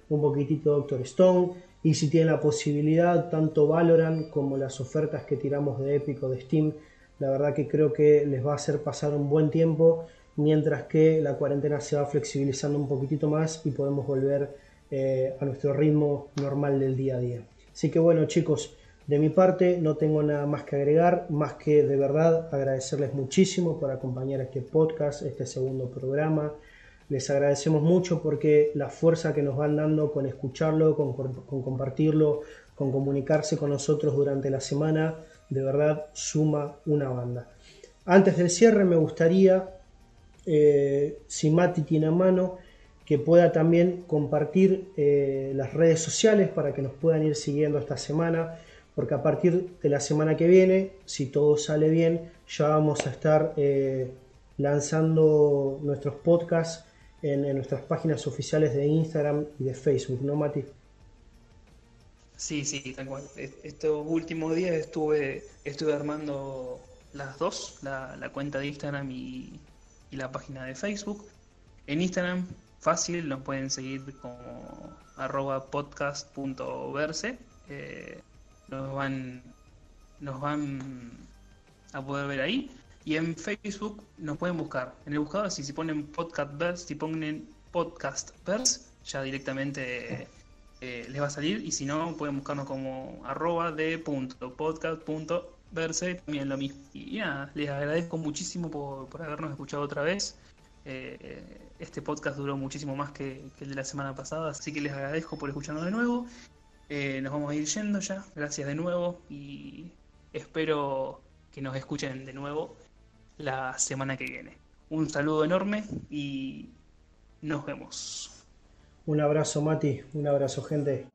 un poquitito Doctor Stone, y si tienen la posibilidad, tanto Valorant como las ofertas que tiramos de Epic o de Steam, la verdad que creo que les va a hacer pasar un buen tiempo mientras que la cuarentena se va flexibilizando un poquitito más y podemos volver eh, a nuestro ritmo normal del día a día. Así que bueno chicos, de mi parte no tengo nada más que agregar, más que de verdad agradecerles muchísimo por acompañar este podcast, este segundo programa. Les agradecemos mucho porque la fuerza que nos van dando con escucharlo, con, compartirlo, con comunicarse con nosotros durante la semana, de verdad suma una banda. Antes del cierre me gustaría eh, si Mati tiene a mano, que pueda también compartir eh, las redes sociales para que nos puedan ir siguiendo esta semana, porque a partir de la semana que viene, si todo sale bien, ya vamos a estar eh, lanzando nuestros podcasts en, nuestras páginas oficiales de Instagram y de Facebook, ¿no, Mati? Sí, sí, tal cual. Estos últimos días estuve, estuve armando las dos, la, cuenta de Instagram y la página de Facebook. En Instagram, fácil, nos pueden seguir como arroba podcast.verse. Eh, nos van nos van a poder ver ahí. Y en Facebook nos pueden buscar. En el buscador, si se ponen podcastverse, si ponen podcastverse, ya directamente eh, les va a salir. Y si no, pueden buscarnos como arroba de punto podcast punto verse también lo mismo. Y nada, les agradezco muchísimo por, habernos escuchado otra vez. Eh, este podcast duró muchísimo más que, el de la semana pasada, así que les agradezco por escucharnos de nuevo. Eh, nos vamos a ir yendo ya, gracias de nuevo y espero que nos escuchen de nuevo la semana que viene. Un saludo enorme y nos vemos. Un abrazo Mati, un abrazo gente.